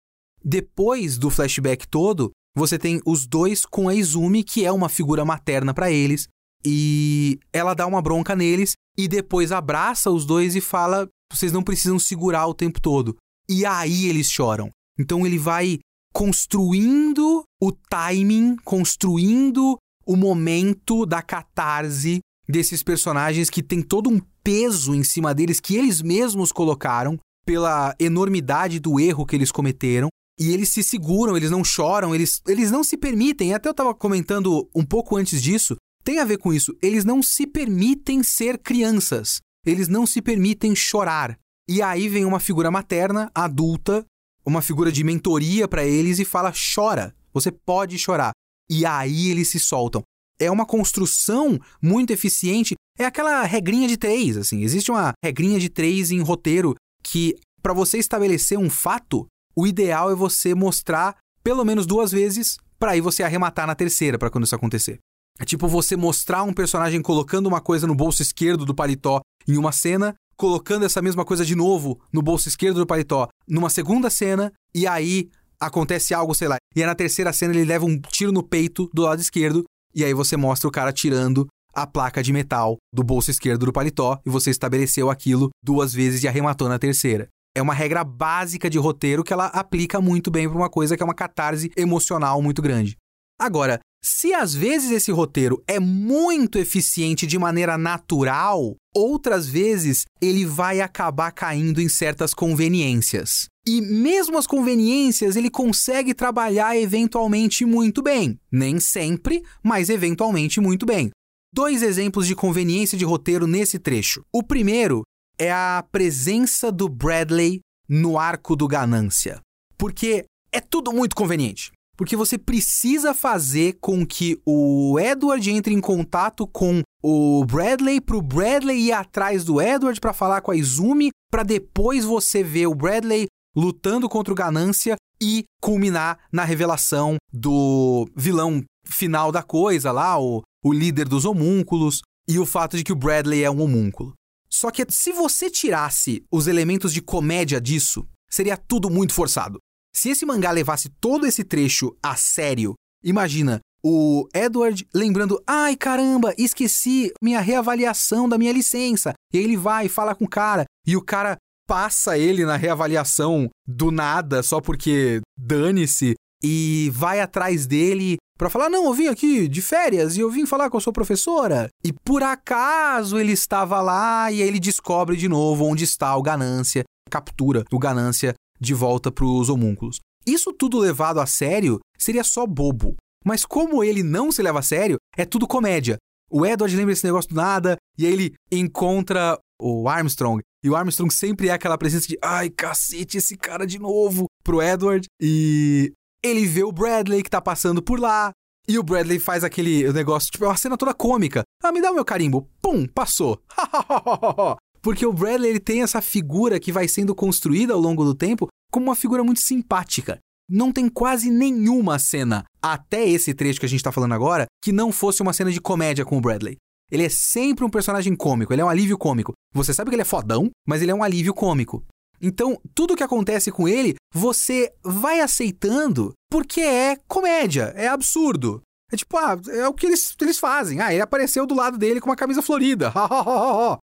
Depois do flashback todo, você tem os dois com a Izumi, que é uma figura materna para eles, e ela dá uma bronca neles e depois abraça os dois e fala: "Vocês não precisam segurar o tempo todo". E aí eles choram. Então ele vai construindo o timing, construindo o momento da catarse desses personagens que tem todo um peso em cima deles que eles mesmos colocaram pela enormidade do erro que eles cometeram. E eles se seguram, eles não choram, eles, eles não se permitem. Até eu estava comentando um pouco antes disso, tem a ver com isso. Eles não se permitem ser crianças. Eles não se permitem chorar. E aí vem uma figura materna, adulta, uma figura de mentoria para eles e fala: chora, você pode chorar. E aí eles se soltam. É uma construção muito eficiente. É aquela regrinha de três, assim. Existe uma regrinha de três em roteiro que, para você estabelecer um fato, o ideal é você mostrar pelo menos duas vezes para aí você arrematar na terceira para quando isso acontecer. É tipo você mostrar um personagem colocando uma coisa no bolso esquerdo do paletó em uma cena, colocando essa mesma coisa de novo no bolso esquerdo do paletó numa segunda cena, e aí acontece algo, sei lá. E aí na terceira cena ele leva um tiro no peito do lado esquerdo, e aí você mostra o cara tirando a placa de metal do bolso esquerdo do paletó e você estabeleceu aquilo duas vezes e arrematou na terceira. É uma regra básica de roteiro que ela aplica muito bem para uma coisa que é uma catarse emocional muito grande. Agora, se às vezes esse roteiro é muito eficiente de maneira natural, outras vezes ele vai acabar caindo em certas conveniências. E mesmo as conveniências ele consegue trabalhar eventualmente muito bem. Nem sempre, mas eventualmente muito bem. Dois exemplos de conveniência de roteiro nesse trecho. O primeiro é a presença do Bradley no arco do Ganância. Porque é tudo muito conveniente porque você precisa fazer com que o Edward entre em contato com o Bradley para o Bradley ir atrás do Edward para falar com a Izumi, para depois você ver o Bradley lutando contra o Ganância e culminar na revelação do vilão final da coisa lá, o, o líder dos homúnculos, e o fato de que o Bradley é um homúnculo. Só que se você tirasse os elementos de comédia disso, seria tudo muito forçado. Se esse mangá levasse todo esse trecho a sério, imagina o Edward lembrando: ai caramba, esqueci minha reavaliação da minha licença. E aí ele vai e fala com o cara, e o cara passa ele na reavaliação do nada, só porque dane-se, e vai atrás dele para falar: não, eu vim aqui de férias e eu vim falar com a sua professora. E por acaso ele estava lá e aí ele descobre de novo onde está o Ganância, captura o Ganância de volta para os homúnculos. Isso tudo levado a sério seria só bobo. Mas como ele não se leva a sério, é tudo comédia. O Edward lembra esse negócio do nada, e aí ele encontra o Armstrong. E o Armstrong sempre é aquela presença de ai, cacete, esse cara de novo pro Edward. E ele vê o Bradley que tá passando por lá. E o Bradley faz aquele negócio, tipo, é uma cena toda cômica. Ah, me dá o meu carimbo. Pum, passou. Porque o Bradley ele tem essa figura que vai sendo construída ao longo do tempo como uma figura muito simpática. Não tem quase nenhuma cena, até esse trecho que a gente tá falando agora, que não fosse uma cena de comédia com o Bradley. Ele é sempre um personagem cômico, ele é um alívio cômico. Você sabe que ele é fodão, mas ele é um alívio cômico. Então, tudo que acontece com ele, você vai aceitando porque é comédia, é absurdo. É tipo, ah, é o que eles, eles fazem. Ah, ele apareceu do lado dele com uma camisa florida.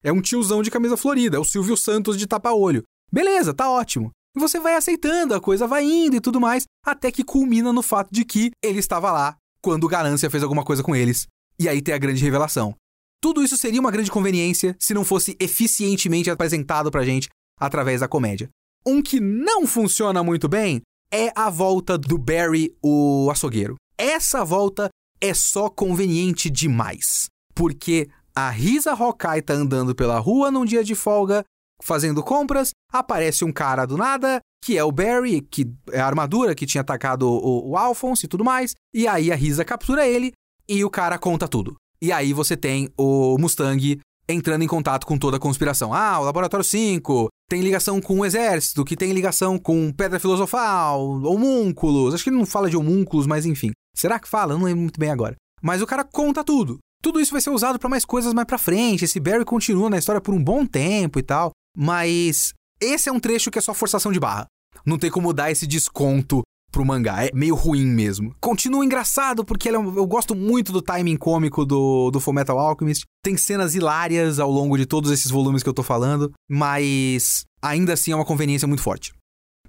é um tiozão de camisa florida, é o Silvio Santos de tapa-olho. Beleza, tá ótimo. E você vai aceitando, a coisa vai indo e tudo mais, até que culmina no fato de que ele estava lá quando o Ganância fez alguma coisa com eles. E aí tem a grande revelação. Tudo isso seria uma grande conveniência se não fosse eficientemente apresentado pra gente através da comédia. Um que não funciona muito bem é a volta do Barry, o açougueiro. Essa volta é só conveniente demais. Porque a Risa Hawkeye tá andando pela rua num dia de folga, fazendo compras, aparece um cara do nada, que é o Barry, que é a armadura que tinha atacado o, o Alphonse e tudo mais, e aí a Risa captura ele e o cara conta tudo. E aí você tem o Mustang entrando em contato com toda a conspiração. Ah, o Laboratório 5 tem ligação com o Exército, que tem ligação com Pedra Filosofal, homúnculos. Acho que ele não fala de homúnculos, mas enfim. Será que fala? Eu não lembro muito bem agora. Mas o cara conta tudo. Tudo isso vai ser usado para mais coisas mais pra frente. Esse Barry continua na história por um bom tempo e tal. Mas esse é um trecho que é só forçação de barra. Não tem como dar esse desconto pro mangá. É meio ruim mesmo. Continua engraçado, porque é eu gosto muito do timing cômico do, do Fullmetal Alchemist. Tem cenas hilárias ao longo de todos esses volumes que eu tô falando, mas ainda assim é uma conveniência muito forte.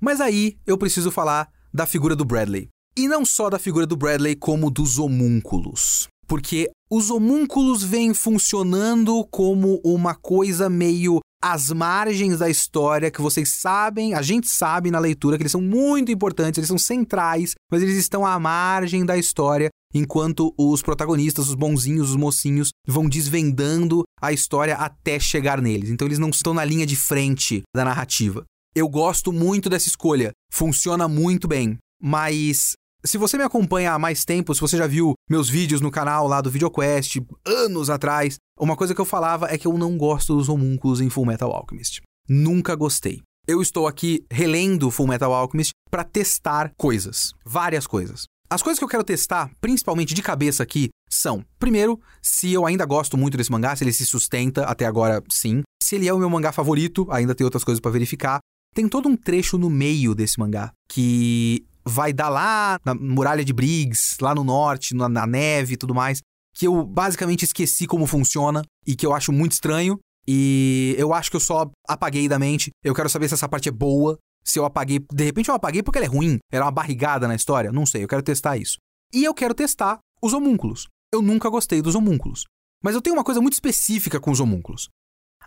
Mas aí eu preciso falar da figura do Bradley. E não só da figura do Bradley, como dos homúnculos. Porque os homúnculos vêm funcionando como uma coisa meio às margens da história que vocês sabem, a gente sabe na leitura que eles são muito importantes, eles são centrais, mas eles estão à margem da história enquanto os protagonistas, os bonzinhos, os mocinhos vão desvendando a história até chegar neles. Então eles não estão na linha de frente da narrativa. Eu gosto muito dessa escolha, funciona muito bem, mas se você me acompanha há mais tempo, se você já viu meus vídeos no canal lá do VideoQuest, anos atrás, uma coisa que eu falava é que eu não gosto dos homúnculos em Full Metal Alchemist. Nunca gostei. Eu estou aqui relendo Full Metal Alchemist para testar coisas, várias coisas. As coisas que eu quero testar, principalmente de cabeça aqui, são: primeiro, se eu ainda gosto muito desse mangá, se ele se sustenta até agora, sim. Se ele é o meu mangá favorito, ainda tem outras coisas para verificar. Tem todo um trecho no meio desse mangá que vai dar lá na muralha de Briggs, lá no norte, na, na neve e tudo mais, que eu basicamente esqueci como funciona e que eu acho muito estranho. E eu acho que eu só apaguei da mente. Eu quero saber se essa parte é boa. Se eu apaguei. De repente eu apaguei porque ela é ruim. Era uma barrigada na história. Não sei, eu quero testar isso. E eu quero testar os homúnculos. Eu nunca gostei dos homúnculos. Mas eu tenho uma coisa muito específica com os homúnculos.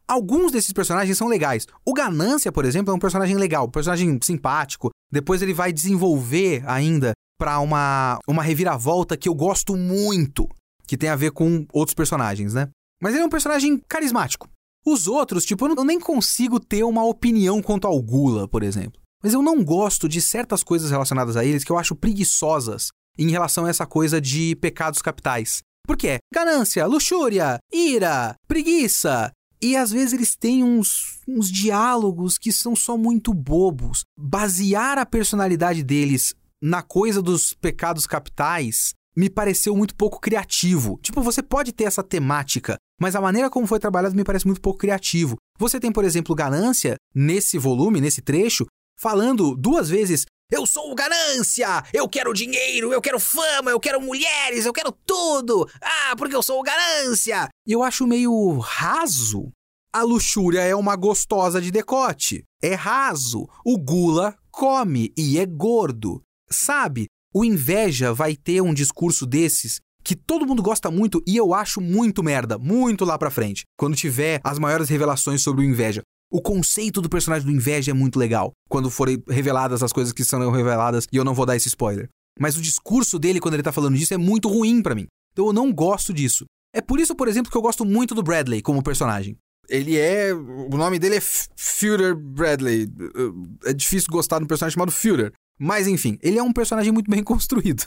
Alguns desses personagens são legais. O Ganância, por exemplo, é um personagem legal, um personagem simpático. Depois ele vai desenvolver ainda para uma, uma reviravolta que eu gosto muito, que tem a ver com outros personagens, né? Mas ele é um personagem carismático. Os outros, tipo, eu nem consigo ter uma opinião quanto ao Gula, por exemplo. Mas eu não gosto de certas coisas relacionadas a eles que eu acho preguiçosas em relação a essa coisa de pecados capitais. Porque é ganância, luxúria, ira, preguiça, e às vezes eles têm uns, uns diálogos que são só muito bobos. Basear a personalidade deles na coisa dos pecados capitais me pareceu muito pouco criativo. Tipo, você pode ter essa temática, mas a maneira como foi trabalhado me parece muito pouco criativo. Você tem, por exemplo, Ganância, nesse volume, nesse trecho, falando duas vezes: Eu sou o Ganância! Eu quero dinheiro, eu quero fama, eu quero mulheres, eu quero tudo! Ah, porque eu sou o Ganância! E eu acho meio raso. A luxúria é uma gostosa de decote. É raso. O gula come e é gordo. Sabe? O inveja vai ter um discurso desses que todo mundo gosta muito e eu acho muito merda, muito lá pra frente. Quando tiver as maiores revelações sobre o inveja. O conceito do personagem do inveja é muito legal, quando forem reveladas as coisas que são reveladas, e eu não vou dar esse spoiler. Mas o discurso dele quando ele tá falando disso é muito ruim para mim. Então eu não gosto disso. É por isso, por exemplo, que eu gosto muito do Bradley como personagem. Ele é. O nome dele é Führer Bradley. É difícil gostar de um personagem chamado Führer. Mas enfim, ele é um personagem muito bem construído.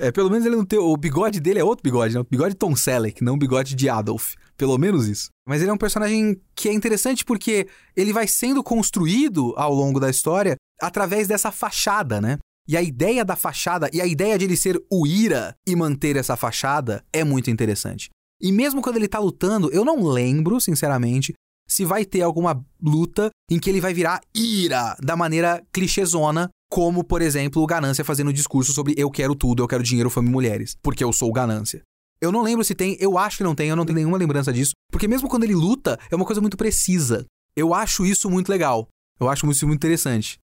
É, pelo menos ele não tem. O bigode dele é outro bigode, né? O bigode Tom Selleck, não o bigode de Adolf. Pelo menos isso. Mas ele é um personagem que é interessante porque ele vai sendo construído ao longo da história através dessa fachada, né? E a ideia da fachada e a ideia de ele ser o Ira e manter essa fachada é muito interessante. E mesmo quando ele tá lutando, eu não lembro, sinceramente, se vai ter alguma luta em que ele vai virar ira da maneira clichêzona, como, por exemplo, o Ganância fazendo um discurso sobre eu quero tudo, eu quero dinheiro, fama e mulheres, porque eu sou o Ganância. Eu não lembro se tem, eu acho que não tem, eu não tenho nenhuma lembrança disso, porque mesmo quando ele luta, é uma coisa muito precisa. Eu acho isso muito legal. Eu acho isso muito interessante.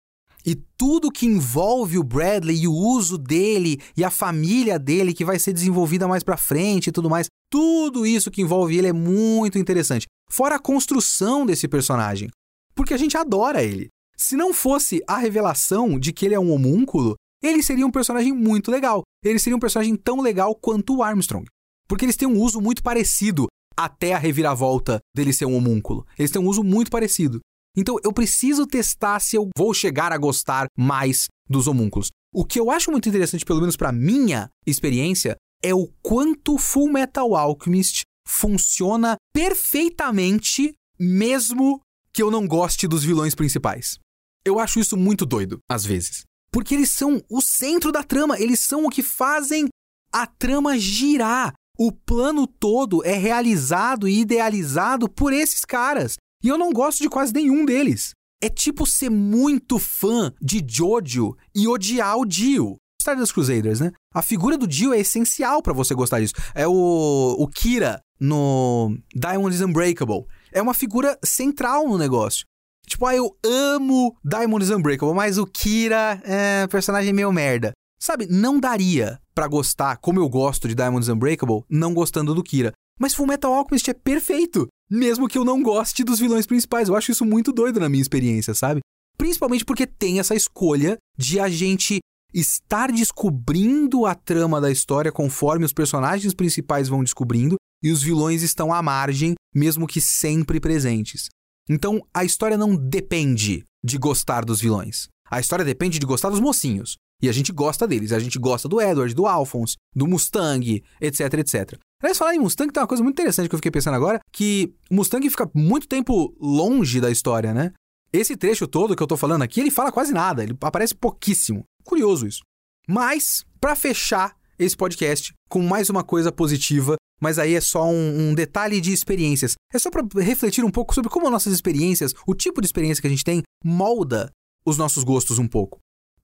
E tudo que envolve o Bradley e o uso dele e a família dele que vai ser desenvolvida mais para frente e tudo mais, tudo isso que envolve ele é muito interessante. Fora a construção desse personagem, porque a gente adora ele. Se não fosse a revelação de que ele é um homúnculo, ele seria um personagem muito legal. Ele seria um personagem tão legal quanto o Armstrong. Porque eles têm um uso muito parecido até a reviravolta dele ser um homúnculo. Eles têm um uso muito parecido. Então eu preciso testar se eu vou chegar a gostar mais dos homúnculos. O que eu acho muito interessante, pelo menos para minha experiência, é o quanto Full Metal Alchemist funciona perfeitamente, mesmo que eu não goste dos vilões principais. Eu acho isso muito doido, às vezes. Porque eles são o centro da trama, eles são o que fazem a trama girar. O plano todo é realizado e idealizado por esses caras. E eu não gosto de quase nenhum deles. É tipo ser muito fã de Jojo e odiar o Dio. Stardust Crusaders, né? A figura do Dio é essencial para você gostar disso. É o, o Kira no Diamond is Unbreakable. É uma figura central no negócio. Tipo, ah, eu amo Diamond is Unbreakable, mas o Kira é personagem meio merda. Sabe, não daria para gostar como eu gosto de Diamond is Unbreakable não gostando do Kira. Mas Fullmetal Alchemist é perfeito, mesmo que eu não goste dos vilões principais. Eu acho isso muito doido na minha experiência, sabe? Principalmente porque tem essa escolha de a gente estar descobrindo a trama da história conforme os personagens principais vão descobrindo e os vilões estão à margem, mesmo que sempre presentes. Então, a história não depende de gostar dos vilões. A história depende de gostar dos mocinhos. E a gente gosta deles. A gente gosta do Edward, do Alphonse, do Mustang, etc, etc. Aliás, falar em Mustang tem uma coisa muito interessante que eu fiquei pensando agora, que o Mustang fica muito tempo longe da história, né? Esse trecho todo que eu tô falando aqui, ele fala quase nada, ele aparece pouquíssimo. Curioso isso. Mas, para fechar esse podcast com mais uma coisa positiva, mas aí é só um, um detalhe de experiências. É só para refletir um pouco sobre como nossas experiências, o tipo de experiência que a gente tem, molda os nossos gostos um pouco.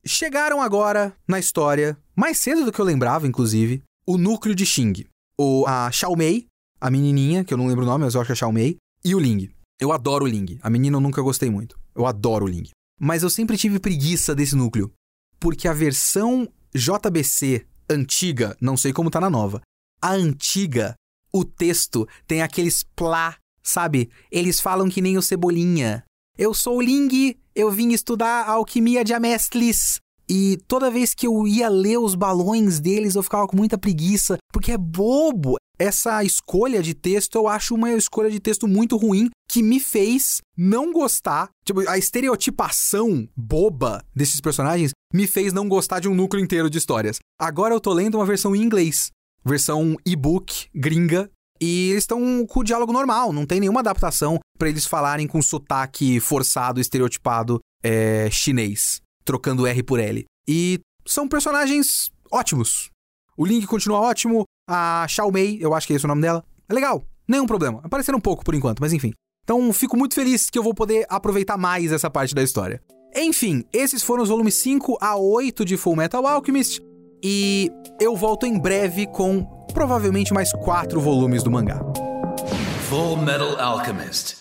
Chegaram agora na história, mais cedo do que eu lembrava, inclusive, o núcleo de Xing o, a Xiaomei, a menininha, que eu não lembro o nome, mas eu acho que é Xiaomei, e o Ling. Eu adoro o Ling. A menina eu nunca gostei muito. Eu adoro o Ling. Mas eu sempre tive preguiça desse núcleo. Porque a versão JBC antiga, não sei como tá na nova, a antiga, o texto tem aqueles plá, sabe? Eles falam que nem o Cebolinha. Eu sou Ling, eu vim estudar a alquimia de Amestlis. E toda vez que eu ia ler os balões deles, eu ficava com muita preguiça, porque é bobo. Essa escolha de texto eu acho uma escolha de texto muito ruim que me fez não gostar. Tipo, a estereotipação boba desses personagens me fez não gostar de um núcleo inteiro de histórias. Agora eu tô lendo uma versão em inglês, versão e-book gringa, e eles estão com o diálogo normal, não tem nenhuma adaptação para eles falarem com sotaque forçado, estereotipado é, chinês trocando R por L. E são personagens ótimos. O Link continua ótimo, a Xiao Mei, eu acho que é esse o nome dela, é legal, nenhum problema. Apareceram um pouco por enquanto, mas enfim. Então fico muito feliz que eu vou poder aproveitar mais essa parte da história. Enfim, esses foram os volumes 5 a 8 de Full Metal Alchemist. E eu volto em breve com provavelmente mais quatro volumes do mangá. Full Metal Alchemist.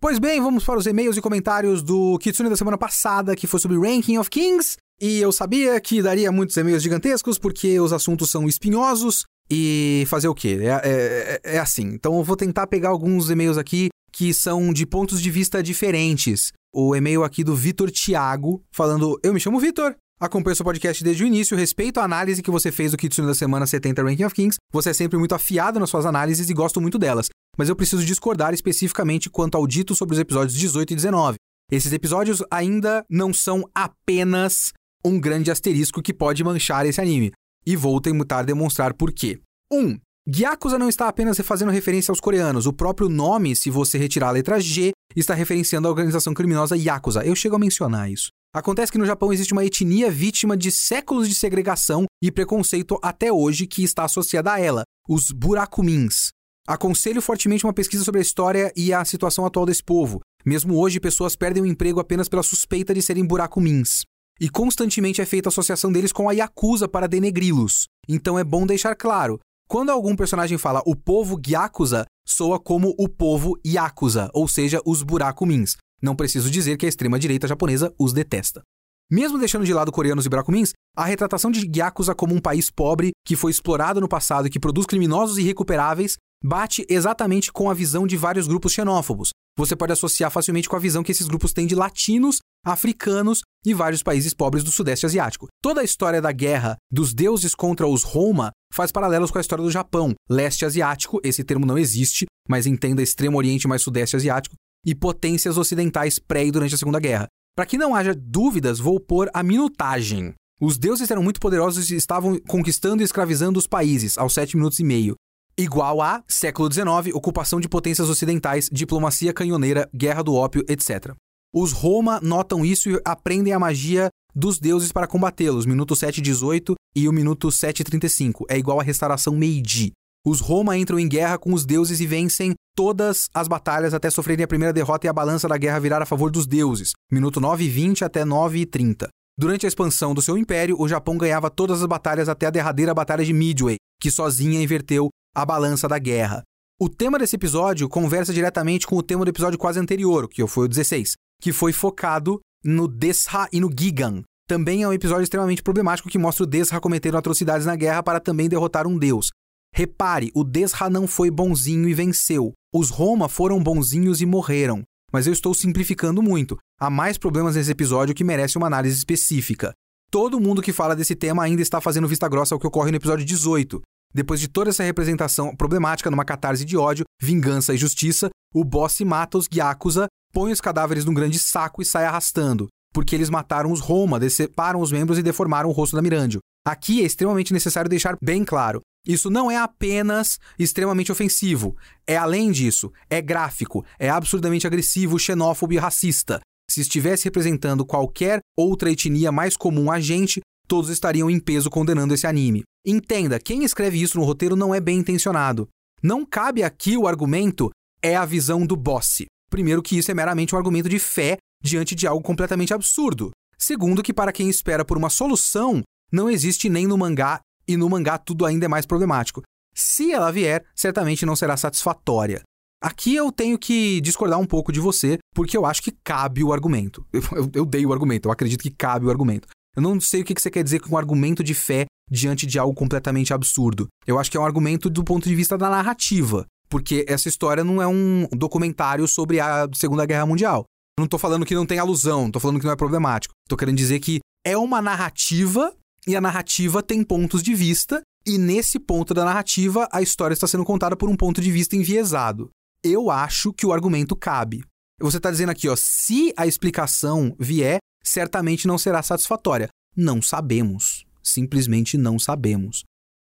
Pois bem, vamos para os e-mails e comentários do Kitsune da semana passada, que foi sobre Ranking of Kings. E eu sabia que daria muitos e-mails gigantescos, porque os assuntos são espinhosos. E fazer o quê? É, é, é assim. Então eu vou tentar pegar alguns e-mails aqui que são de pontos de vista diferentes. O e-mail aqui do Vitor Thiago, falando: Eu me chamo Vitor, Acompanho seu podcast desde o início, respeito a análise que você fez do Kitsune da semana 70 Ranking of Kings. Você é sempre muito afiado nas suas análises e gosto muito delas. Mas eu preciso discordar especificamente quanto ao dito sobre os episódios 18 e 19. Esses episódios ainda não são apenas um grande asterisco que pode manchar esse anime. e vou tentar demonstrar por quê. 1. Um, Gyakuza não está apenas fazendo referência aos coreanos, o próprio nome, se você retirar a letra G, está referenciando a organização criminosa Yakuza. Eu chego a mencionar isso. Acontece que no Japão existe uma etnia vítima de séculos de segregação e preconceito até hoje que está associada a ela, os Burakumins. Aconselho fortemente uma pesquisa sobre a história e a situação atual desse povo. Mesmo hoje, pessoas perdem o emprego apenas pela suspeita de serem Burakumins. E constantemente é feita associação deles com a Yakuza para denegri-los. Então é bom deixar claro: quando algum personagem fala o povo Gyakuza, soa como o povo Yakuza, ou seja, os Burakumins. Não preciso dizer que a extrema-direita japonesa os detesta. Mesmo deixando de lado coreanos e Burakumins, a retratação de Gyakuza como um país pobre, que foi explorado no passado e que produz criminosos irrecuperáveis, bate exatamente com a visão de vários grupos xenófobos. Você pode associar facilmente com a visão que esses grupos têm de latinos, africanos e vários países pobres do Sudeste Asiático. Toda a história da guerra dos deuses contra os Roma faz paralelos com a história do Japão, leste asiático, esse termo não existe, mas entenda Extremo Oriente mais Sudeste Asiático, e potências ocidentais pré e durante a Segunda Guerra. Para que não haja dúvidas, vou pôr a minutagem. Os deuses eram muito poderosos e estavam conquistando e escravizando os países aos 7 minutos e meio. Igual a século XIX, ocupação de potências ocidentais, diplomacia canhoneira, guerra do ópio, etc. Os Roma notam isso e aprendem a magia dos deuses para combatê-los, minuto 7:18 e o minuto 7:35. É igual à restauração Meiji. Os Roma entram em guerra com os deuses e vencem todas as batalhas até sofrerem a primeira derrota e a balança da guerra virar a favor dos deuses, minuto 9:20 até 9:30. Durante a expansão do seu império, o Japão ganhava todas as batalhas até a derradeira batalha de Midway, que sozinha inverteu a balança da guerra. O tema desse episódio conversa diretamente com o tema do episódio quase anterior, que foi o 16, que foi focado no Desha e no Gigan. Também é um episódio extremamente problemático que mostra o Desha cometendo atrocidades na guerra para também derrotar um deus. Repare, o Desha não foi bonzinho e venceu. Os Roma foram bonzinhos e morreram. Mas eu estou simplificando muito. Há mais problemas nesse episódio que merece uma análise específica. Todo mundo que fala desse tema ainda está fazendo vista grossa ao que ocorre no episódio 18. Depois de toda essa representação problemática numa catarse de ódio, vingança e justiça, o boss mata os Gyakuza põe os cadáveres num grande saco e sai arrastando, porque eles mataram os Roma, deceparam os membros e deformaram o rosto da Mirandio. Aqui é extremamente necessário deixar bem claro: isso não é apenas extremamente ofensivo. É além disso, é gráfico, é absurdamente agressivo, xenófobo e racista. Se estivesse representando qualquer outra etnia mais comum a gente, todos estariam em peso condenando esse anime. Entenda, quem escreve isso no roteiro não é bem intencionado. Não cabe aqui o argumento é a visão do boss. Primeiro, que isso é meramente um argumento de fé diante de algo completamente absurdo. Segundo, que para quem espera por uma solução, não existe nem no mangá, e no mangá tudo ainda é mais problemático. Se ela vier, certamente não será satisfatória. Aqui eu tenho que discordar um pouco de você, porque eu acho que cabe o argumento. Eu, eu, eu dei o argumento, eu acredito que cabe o argumento. Eu não sei o que você quer dizer com um argumento de fé diante de algo completamente absurdo. Eu acho que é um argumento do ponto de vista da narrativa porque essa história não é um documentário sobre a Segunda Guerra Mundial. não tô falando que não tem alusão, tô falando que não é problemático. Tô querendo dizer que é uma narrativa e a narrativa tem pontos de vista, e nesse ponto da narrativa a história está sendo contada por um ponto de vista enviesado. Eu acho que o argumento cabe. Você está dizendo aqui, ó, se a explicação vier, certamente não será satisfatória. Não sabemos. Simplesmente não sabemos.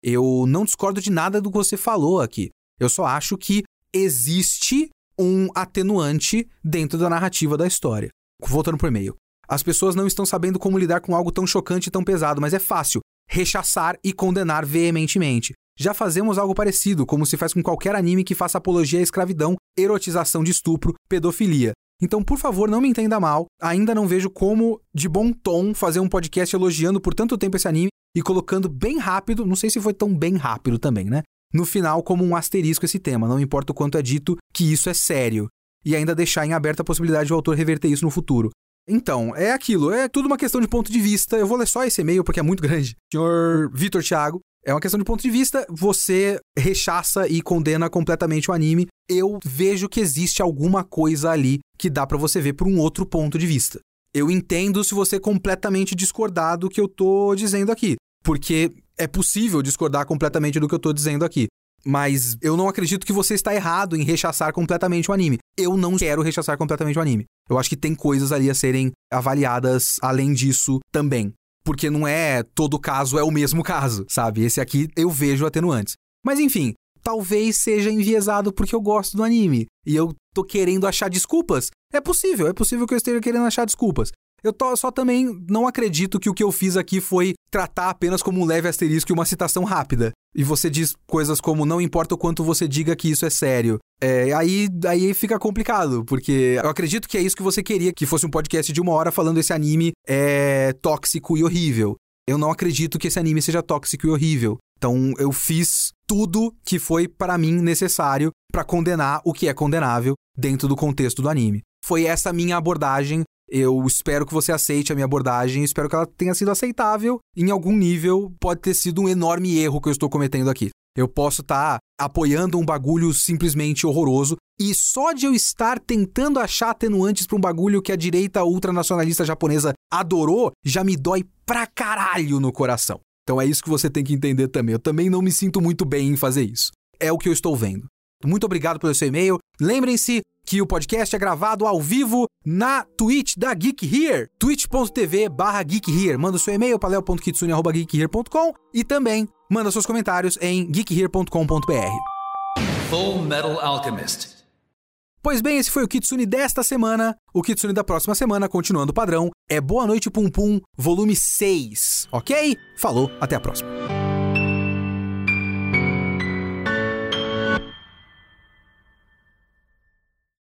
Eu não discordo de nada do que você falou aqui. Eu só acho que existe um atenuante dentro da narrativa da história. Voltando pro e-mail. As pessoas não estão sabendo como lidar com algo tão chocante e tão pesado, mas é fácil rechaçar e condenar veementemente. Já fazemos algo parecido, como se faz com qualquer anime que faça apologia à escravidão, erotização de estupro, pedofilia. Então, por favor, não me entenda mal. Ainda não vejo como, de bom tom, fazer um podcast elogiando por tanto tempo esse anime e colocando bem rápido, não sei se foi tão bem rápido também, né? no final como um asterisco esse tema, não importa o quanto é dito que isso é sério, e ainda deixar em aberta a possibilidade do autor reverter isso no futuro. Então, é aquilo, é tudo uma questão de ponto de vista. Eu vou ler só esse e-mail porque é muito grande. Senhor Vitor Thiago, é uma questão de ponto de vista. Você rechaça e condena completamente o anime. Eu vejo que existe alguma coisa ali que dá para você ver por um outro ponto de vista. Eu entendo se você completamente discordar do que eu tô dizendo aqui, porque é possível discordar completamente do que eu tô dizendo aqui. Mas eu não acredito que você está errado em rechaçar completamente o anime. Eu não quero rechaçar completamente o anime. Eu acho que tem coisas ali a serem avaliadas além disso também. porque não é todo caso é o mesmo caso, sabe? Esse aqui eu vejo atenuantes. Mas enfim, talvez seja enviesado porque eu gosto do anime e eu tô querendo achar desculpas. É possível, é possível que eu esteja querendo achar desculpas. Eu tô, só também não acredito que o que eu fiz aqui foi tratar apenas como um leve asterisco e uma citação rápida. E você diz coisas como não importa o quanto você diga que isso é sério. É, aí, aí fica complicado, porque eu acredito que é isso que você queria, que fosse um podcast de uma hora falando esse anime é tóxico e horrível. Eu não acredito que esse anime seja tóxico e horrível. Então eu fiz tudo que foi para mim necessário para condenar o que é condenável dentro do contexto do anime. Foi essa minha abordagem eu espero que você aceite a minha abordagem, espero que ela tenha sido aceitável. Em algum nível, pode ter sido um enorme erro que eu estou cometendo aqui. Eu posso estar tá apoiando um bagulho simplesmente horroroso e só de eu estar tentando achar atenuantes para um bagulho que a direita ultranacionalista japonesa adorou, já me dói pra caralho no coração. Então é isso que você tem que entender também. Eu também não me sinto muito bem em fazer isso. É o que eu estou vendo. Muito obrigado pelo seu e-mail. Lembrem-se que o podcast é gravado ao vivo na Twitch da Geek Here, twitch.tv barra Geek Here. Manda o seu e-mail para leo.kitsune.geekhere.com e também manda seus comentários em geekhere.com.br. Full Metal Alchemist. Pois bem, esse foi o Kitsune desta semana. O Kitsune da próxima semana, continuando o padrão, é Boa Noite Pum Pum, volume 6, ok? Falou, até a próxima.